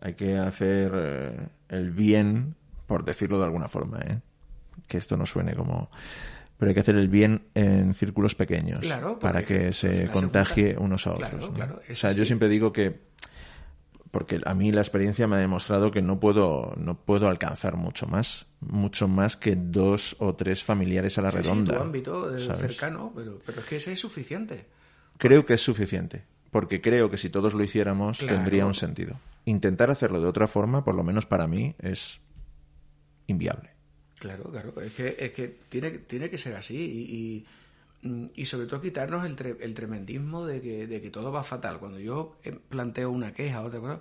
hay que hacer eh, el bien, por decirlo de alguna forma, ¿eh? que esto no suene como... Pero hay que hacer el bien en círculos pequeños claro, para que se contagie unos a otros. Claro, ¿no? claro, o sea, yo siempre digo que porque a mí la experiencia me ha demostrado que no puedo no puedo alcanzar mucho más mucho más que dos o tres familiares a la sí, redonda sí, tu ámbito eh, cercano pero, pero es que ese es suficiente. Creo que es suficiente porque creo que si todos lo hiciéramos claro. tendría un sentido. Intentar hacerlo de otra forma por lo menos para mí es inviable. Claro claro es que es que tiene tiene que ser así y, y y sobre todo quitarnos el, tre el tremendismo de que, de que, todo va fatal. Cuando yo eh, planteo una queja, otra cosa,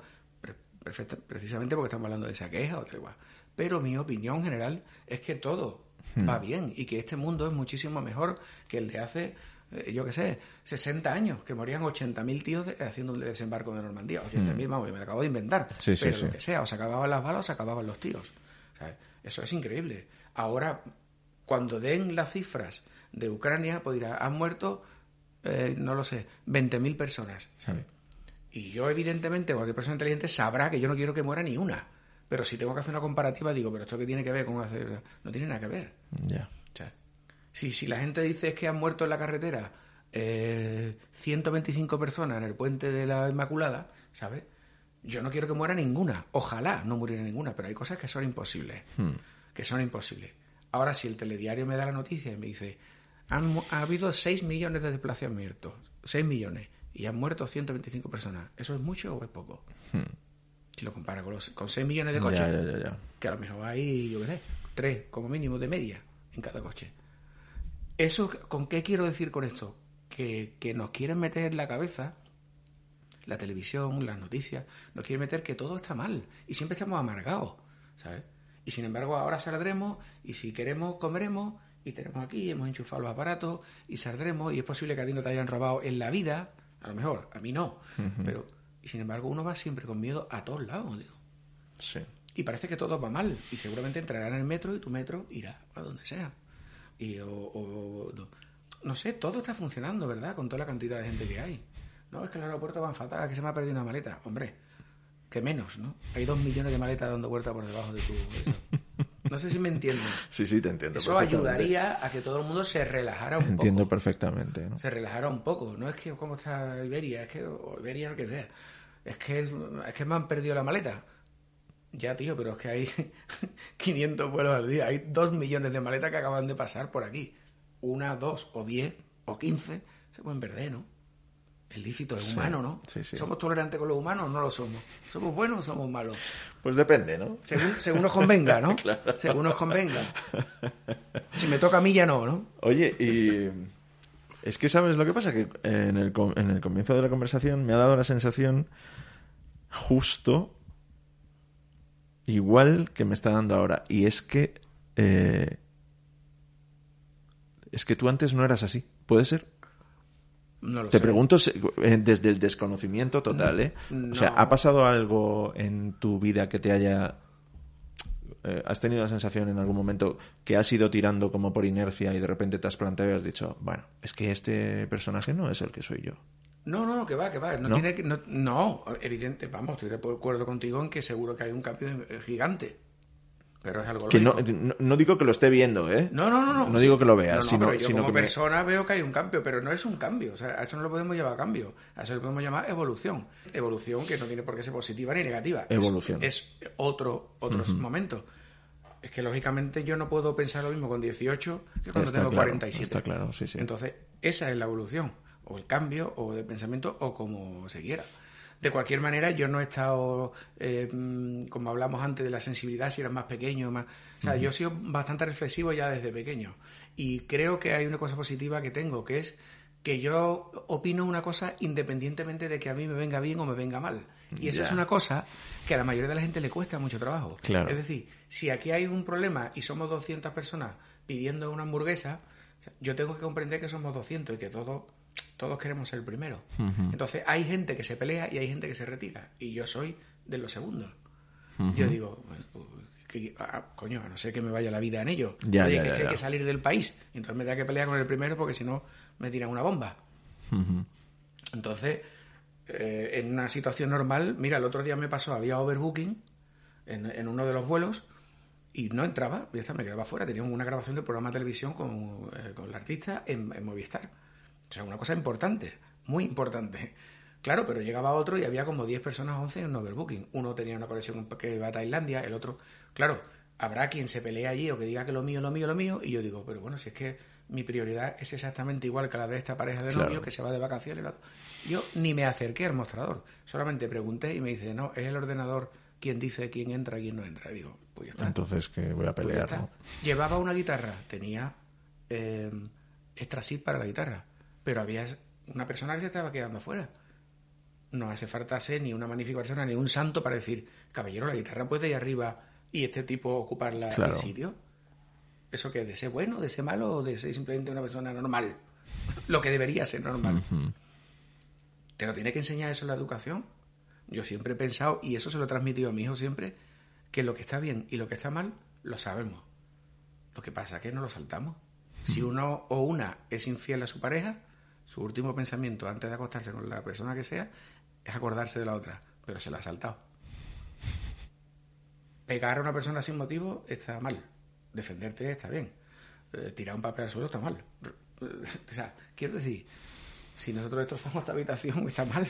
perfecta, precisamente porque estamos hablando de esa queja, otra igual. Pero mi opinión general es que todo hmm. va bien y que este mundo es muchísimo mejor que el de hace, eh, yo qué sé, 60 años, que morían 80.000 tíos de, haciendo el desembarco de Normandía. 80.000, hmm. vamos, me lo acabo de inventar. Sí, pero sí, lo sí. que sea, o se acababan las balas o se acababan los tíos. Eso es increíble. Ahora, cuando den las cifras de Ucrania, pues dirá, han muerto eh, no lo sé, 20.000 personas, ¿sabes? Y yo, evidentemente, cualquier persona inteligente sabrá que yo no quiero que muera ni una. Pero si tengo que hacer una comparativa, digo, pero ¿esto qué tiene que ver con hacer...? No tiene nada que ver. Ya. O sea, si, si la gente dice que han muerto en la carretera eh, 125 personas en el puente de la Inmaculada, ¿sabes? Yo no quiero que muera ninguna. Ojalá no muriera ninguna, pero hay cosas que son imposibles. Que son imposibles. Ahora, si el telediario me da la noticia y me dice, han, ha habido 6 millones de desplazamientos, 6 millones, y han muerto 125 personas, ¿eso es mucho o es poco? Si lo compara con, los, con 6 millones de coches, Ya, ya, ya, ya. que a lo mejor hay, yo qué sé, 3 como mínimo de media en cada coche. ¿Eso con qué quiero decir con esto? Que, que nos quieren meter en la cabeza, la televisión, las noticias, nos quieren meter que todo está mal y siempre estamos amargados, ¿sabes? Y sin embargo ahora saldremos y si queremos comeremos y tenemos aquí, hemos enchufado los aparatos y saldremos y es posible que a ti no te hayan robado en la vida, a lo mejor, a mí no, pero y sin embargo uno va siempre con miedo a todos lados, digo. Sí. Y parece que todo va mal. Y seguramente entrará en el metro y tu metro irá a donde sea. Y, o, o- no, no sé, todo está funcionando, ¿verdad? Con toda la cantidad de gente que hay. No, es que el aeropuerto van fatal, que se me ha perdido una maleta. Hombre, que menos, ¿no? Hay dos millones de maletas dando vuelta por debajo de tu... No sé si me entienden. Sí, sí, te entiendo. Eso ayudaría a que todo el mundo se relajara un Entiendo poco perfectamente. ¿no? se relajara un poco. No es que cómo está Iberia, es que o Iberia lo que sea. Es que es, es que me han perdido la maleta. Ya, tío, pero es que hay 500 vuelos al día. Hay 2 millones de maletas que acaban de pasar por aquí. Una, dos, o 10, o 15 se pueden perder, ¿no? Es lícito, es humano, ¿no? sí, sí. ¿Somos tolerantes con los humanos o no lo somos? ¿Somos buenos o somos malos? Pues depende, ¿no? Según, según nos convenga, ¿no? Según nos convenga. Si me toca a mí ya no, ¿no? Oye, y es que sabes lo que pasa que en el, com- en el comienzo de la conversación me ha dado la sensación justo igual que me está dando ahora y es que eh, es que tú antes no eras así, ¿puede ser? No lo Te sé. pregunto eh, desde el desconocimiento total, ¿eh? O sea. ¿ha pasado algo en tu vida que te haya... eh, ¿Has tenido la sensación en algún momento que has ido tirando como por inercia y de repente te has planteado y has dicho, bueno, es que este personaje no es el que soy yo? No, no, no, que va, que va. No, ¿No? tiene que, no, no, evidente, vamos, estoy de acuerdo contigo en que seguro que hay un cambio eh, gigante. Pero es algo Que no, lógico. no, no digo que lo esté viendo, ¿eh? No, no, no, no. No digo que lo no, sino, pero yo sino como que me- persona veo que hay un cambio, pero no es un cambio. O sea, a eso no lo podemos llamar cambio. A eso lo podemos llamar evolución. Evolución que no tiene por qué ser positiva ni negativa. Es- Evolución. Es, otro, otro momento. Es que lógicamente yo no puedo pensar lo mismo con 18 que cuando Está tengo claro, 47. está claro, sí, sí. Entonces, esa es la evolución, o el cambio, o de pensamiento, o como se quiera. De cualquier manera, yo no he estado, eh, mm, como hablamos antes de la sensibilidad, si eras más pequeño, más... O sea, yo he sido bastante reflexivo ya desde pequeño. Y creo que hay una cosa positiva que tengo, que es que yo opino una cosa independientemente de que a mí me venga bien o me venga mal. Y eso es una cosa que a la mayoría de la gente le cuesta mucho trabajo. Claro. Es decir, si aquí hay un problema y somos 200 personas pidiendo una hamburguesa, yo tengo que comprender que somos 200 y que todos todos queremos ser el primero. Entonces hay gente que se pelea y hay gente que se retira. Y yo soy de los segundos. Yo digo, bueno, pues, que- ah, coño, a no ser que me vaya la vida en ello. Ya, Oye, ya, que, ya, hay que salir del país. Entonces me da que pelear con el primero porque si no me tiran una bomba. Entonces, eh, en una situación normal, mira, el otro día me pasó, había overbooking en, en uno de los vuelos y no entraba, me quedaba fuera. Teníamos una grabación del programa de televisión con, eh, con el artista en, en Movistar. O sea, una cosa importante, muy importante. Claro, pero llegaba otro y había como 10 personas, 11 en overbooking. Uno tenía una conexión que iba a Tailandia, el otro... Claro, habrá quien se pelee allí o que diga que lo mío, lo mío, lo mío. Y yo digo, pero bueno, si es que mi prioridad es exactamente igual que la de esta pareja de Claro. novios que se va de vacaciones. Yo ni me acerqué al mostrador. Solamente pregunté y me dice, no, es el ordenador quien dice quién entra y quién no entra. Y digo, pues ya está. Entonces que voy a Pues pelear. ¿no? Llevaba una guitarra, tenía eh, extra para la guitarra, pero había una persona que se estaba quedando fuera. No hace falta ser ni una magnífica persona ni un santo para decir, caballero, la guitarra puede ir arriba y este tipo ocupar la, Claro. el sitio. ¿Eso que ¿De ser bueno, de ser malo o de ser simplemente una persona normal? Lo que debería ser normal. ¿Te lo tiene que enseñar eso en la educación? Yo siempre he pensado, y eso se lo he transmitido a mi hijo siempre, que lo que está bien y lo que está mal lo sabemos. Lo que pasa es que no lo saltamos. Si uno o una es infiel a su pareja, su último pensamiento antes de acostarse con la persona que sea es acordarse de la otra, pero se la ha saltado. Pegar a una persona sin motivo está mal. Defenderte está bien. Eh, tirar un papel al suelo está mal. O sea, quiero decir, si nosotros destrozamos esta habitación, está mal.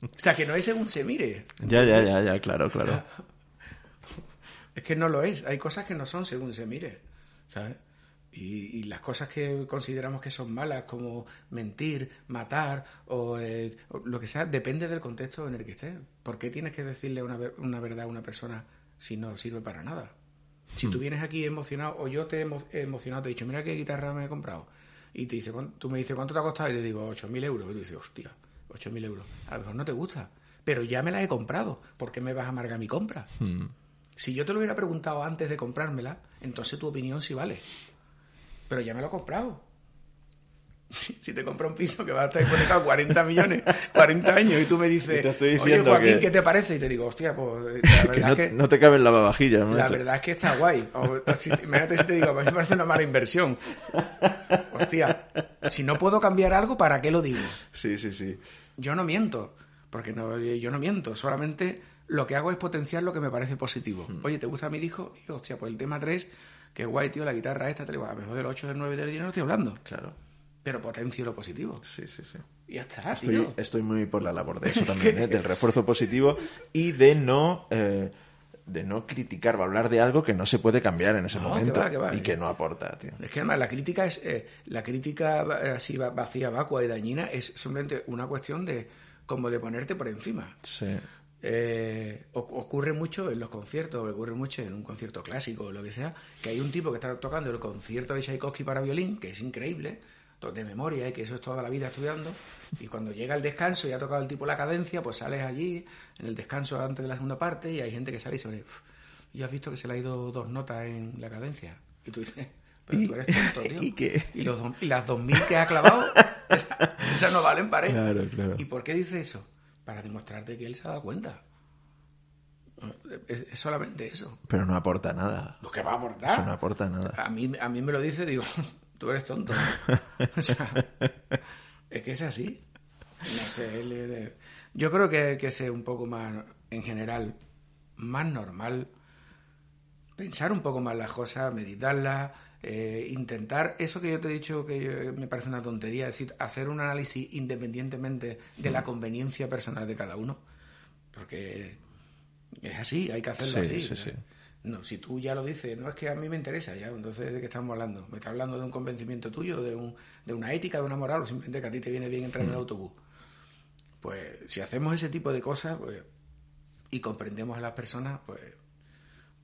o sea, que no es según se mire. Ya, ya, ya, ya, claro, claro. O sea, es que no lo es. Hay cosas que no son según se mire. ¿Sabes? Y, y, las cosas que consideramos que son malas, como mentir, matar o, eh, o, lo que sea, depende del contexto en el que estés. ¿Por qué tienes que decirle una, una verdad a una persona si no sirve para nada? Si tú vienes aquí emocionado o yo te he emocionado, te he dicho, mira qué guitarra me he comprado, y te dice, tú me dices, ¿cuánto te ha costado? Y te digo, 8.000 euros. Y tú dices, hostia, 8.000 euros. A lo mejor no te gusta, pero ya me la he comprado. ¿Por qué me vas a amargar mi compra? Hmm. Si yo te lo hubiera preguntado antes de comprármela, entonces tu opinión sí vale. Pero ya me lo he comprado. Si te compra un piso que va a estar hipotecado 40 millones, 40 años, y tú me dices, oye Joaquín, que... ¿qué te parece? Y te digo, hostia, pues la verdad que no, es que... no te cabe en la lavavajilla. ¿no? La verdad es que está guay. O, o si, imagínate si te digo, a mí me parece una mala inversión. Hostia, si no puedo cambiar algo, ¿para qué lo digo? Sí, sí, sí. Yo no miento, porque no, yo no miento, solamente lo que hago es potenciar lo que me parece positivo. Hmm. Oye, ¿te gusta mi disco? Y, hostia, pues el tema 3, que guay, tío, la guitarra esta, te digo, a lo mejor del 8 del 9 del 10 no estoy hablando. Claro. Pero potencio lo positivo. Sí, sí, sí. Y ya está, estoy, tío. estoy muy por la labor de eso también, ¿eh? del refuerzo positivo y de no... Eh, de no criticar o hablar de algo que no se puede cambiar en ese No, momento que va, que va, y que no aporta, tío. Es que además la crítica es eh, la crítica eh, así va- vacía, vacua y dañina es simplemente una cuestión de como de ponerte por encima. Sí. Eh, ocurre mucho en los conciertos, ocurre mucho en un concierto clásico o lo que sea, que hay un tipo que está tocando el concierto de Tchaikovsky para violín, que es increíble, de memoria, y que eso es toda la vida estudiando, y cuando llega el descanso y ha tocado el tipo la cadencia, pues sales allí, en el descanso antes de la segunda parte, y hay gente que sale y se ve, y has visto que se le ha ido dos notas en la cadencia. Y tú dices, pero ¿Y- tú eres tonto, tío. y qué? Y, los dos- y las dos mil que ha clavado, esas, esas no valen para él. Claro, claro. ¿Y por qué dice eso? Para demostrarte que él se ha dado cuenta. Es, es solamente eso. Pero no aporta nada. Lo que va a Eso no aportar. aporta nada. A mí, a mí me lo dice, digo, tú eres tonto. O sea, es que es así. No sé, él es yo creo que, que sea un poco más, en general, más normal. Pensar un poco más las cosas, meditarlas, eh, intentar eso que yo te he dicho que yo- me parece una tontería, es decir, hacer un análisis independientemente de la conveniencia personal de cada uno. Porque es así, hay que hacerlo Sí, así. sí, sí. No, si tú ya lo dices, no es que a mí me interesa, ya, entonces ¿de qué estamos hablando? ¿Me estás hablando de un convencimiento tuyo, de, un, de una ética, de una moral, o simplemente que a ti te viene bien entrar en el autobús? Pues si hacemos ese tipo de cosas pues, y comprendemos a las personas, pues,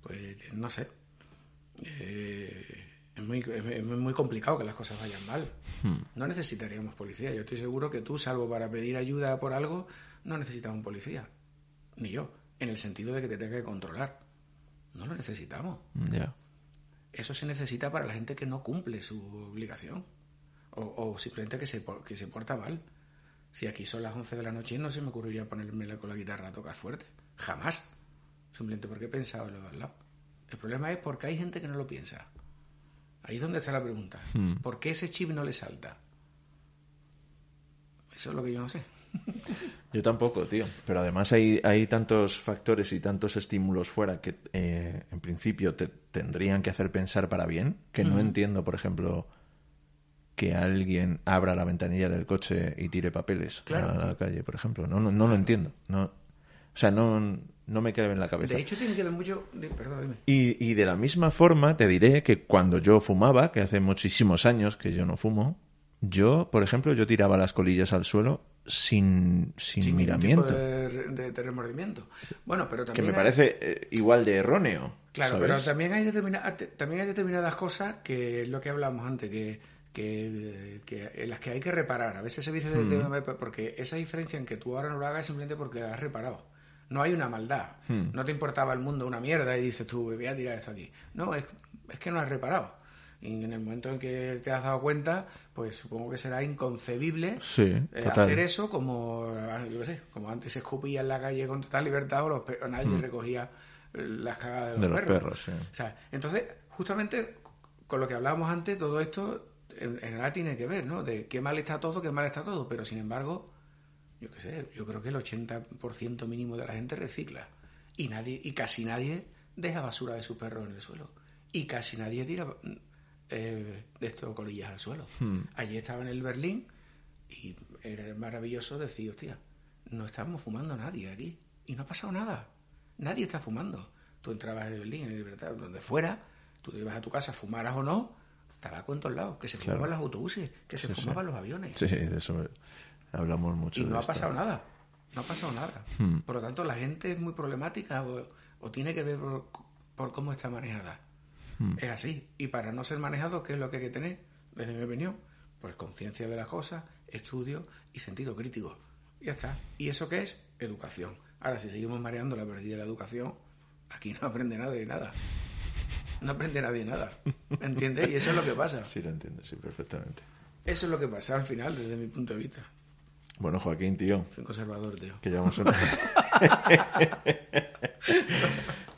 pues no sé. Eh, es, muy, es, muy complicado que las cosas vayan mal. No necesitaríamos policía. Yo estoy seguro que tú, salvo para pedir ayuda por algo, no necesitas un policía. Ni yo. En el sentido de que te tenga que controlar. No lo necesitamos. Ya. Eso se necesita para la gente que no cumple su obligación. O, o simplemente que se, que se porta mal. Si aquí son las 11 de la noche, no se me ocurriría ponerme con la guitarra a tocar fuerte. Jamás. Simplemente porque he pensado en lo de al lado. El problema es porque hay gente que no lo piensa. Ahí es donde está la pregunta. ¿Por qué ese chip no le salta? Eso es lo que yo no sé. Yo tampoco, tío. Pero además hay, hay tantos factores y tantos estímulos fuera que eh, en principio te tendrían que hacer pensar para bien, que no entiendo, por ejemplo, que alguien abra la ventanilla del coche y tire papeles Claro. a la calle, por ejemplo. No, no, no lo entiendo. No, o sea, no, no me cabe en la cabeza. De hecho, tiene que ver mucho. de- perdón, dime. Y, y de la misma forma te diré que cuando yo fumaba, que hace muchísimos años que yo no fumo, yo, por ejemplo, yo tiraba las colillas al suelo sin, sin, Sin miramiento. tipo de, remordimiento. Bueno, pero Que también. me hay- parece eh, igual de erróneo. Claro, ¿sabes? pero también hay, determina- te- también hay determinadas cosas que es lo que hablamos antes, que, que, que en las que hay que reparar. A veces se dice Mm. de una vez, porque esa diferencia en que tú ahora no lo hagas es simplemente porque has reparado. No hay una maldad. Mm. No te importaba el mundo una mierda y dices tú, voy a tirar esto aquí. No, es, es que no has reparado. Y en el momento en que te has dado cuenta, pues supongo que será inconcebible Sí, eh, hacer eso como, ah, yo qué sé, como antes se escupía en la calle con total libertad o, los pe- o nadie recogía eh, las cagadas de los. De los perros. perros, sí. O sea, entonces, justamente con lo que hablábamos antes, todo esto en, en nada tiene que ver, ¿no? De qué mal está todo, qué mal está todo, pero sin embargo, yo qué sé, yo creo que el 80% mínimo de la gente recicla y nadie y casi nadie deja basura de su perro en el suelo y casi nadie tira eh, de estos colillas al suelo. Hmm. Allí estaba en el Berlín y era maravilloso decir, hostia, no estamos fumando nadie aquí y no ha pasado nada. Nadie está fumando. Tú entrabas en el Berlín, en Libertad, donde fuera, tú te ibas a tu casa, fumaras o no, tabaco en todos lados, que se Claro. fumaban los autobuses, que se Sí, sí. fumaban los aviones. Sí, de eso hablamos mucho. Y de no ha esto. pasado nada. No ha pasado nada. Hmm. Por lo tanto, la gente es muy problemática o, o tiene que ver por, por cómo está manejada. Hmm. Es así. Y para no ser manejado, ¿qué es lo que hay que tener? Desde mi opinión, pues conciencia de las cosas, estudio y sentido crítico. Y ya está. ¿Y eso qué es? Educación. Ahora, si seguimos mareando la pérdida de la educación, aquí no aprende nadie nada. No aprende nadie nada. ¿Entiendes? Y eso es lo que pasa. Sí, lo entiendo, sí, perfectamente. Eso es lo que pasa al final, desde mi punto de vista. Bueno, Joaquín, tío, Soy un conservador, tío. que llevamos una...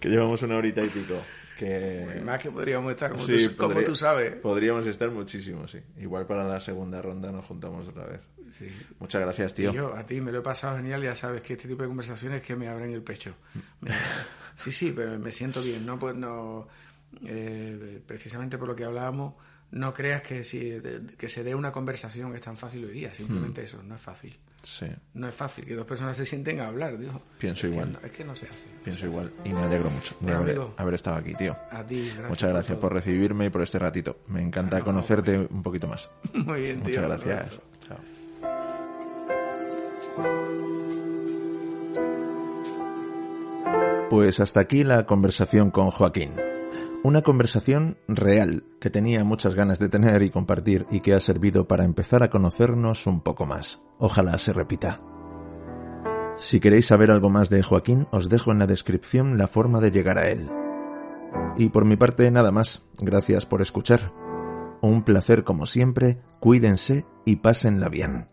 que llevamos una horita y pico. Que... Más que podríamos estar, como, Sí, tú, como tú sabes. Podríamos estar muchísimo, sí. Igual para la segunda ronda nos juntamos otra vez. Sí. Muchas gracias, tío. yo, a ti me lo he pasado genial, ya sabes que este tipo de conversaciones que me abren el pecho. Mm. Sí, sí, pero me siento bien, ¿no? Pues no, eh, precisamente por lo que hablábamos, no creas que, si, que se dé una conversación es tan fácil hoy día, Mm. simplemente eso, no es fácil. Sí, No es fácil que dos personas se sienten a hablar, digo. Pienso Es igual. es que no se hace. no pienso se hace. igual. Y me alegro mucho de haber, haber estado aquí, tío. A ti, gracias. Muchas gracias por recibirme y por este ratito. Me encanta no, conocerte un poquito más. Muy bien, tío. Muchas gracias. Chao. Pues hasta aquí la conversación con Joaquín. Una conversación real que tenía muchas ganas de tener y compartir y que ha servido para empezar a conocernos un poco más. Ojalá se repita. Si queréis saber algo más de Joaquín, os dejo en la descripción la forma de llegar a él. Y por mi parte nada más. Gracias por escuchar. Un placer como siempre, cuídense y pásenla bien.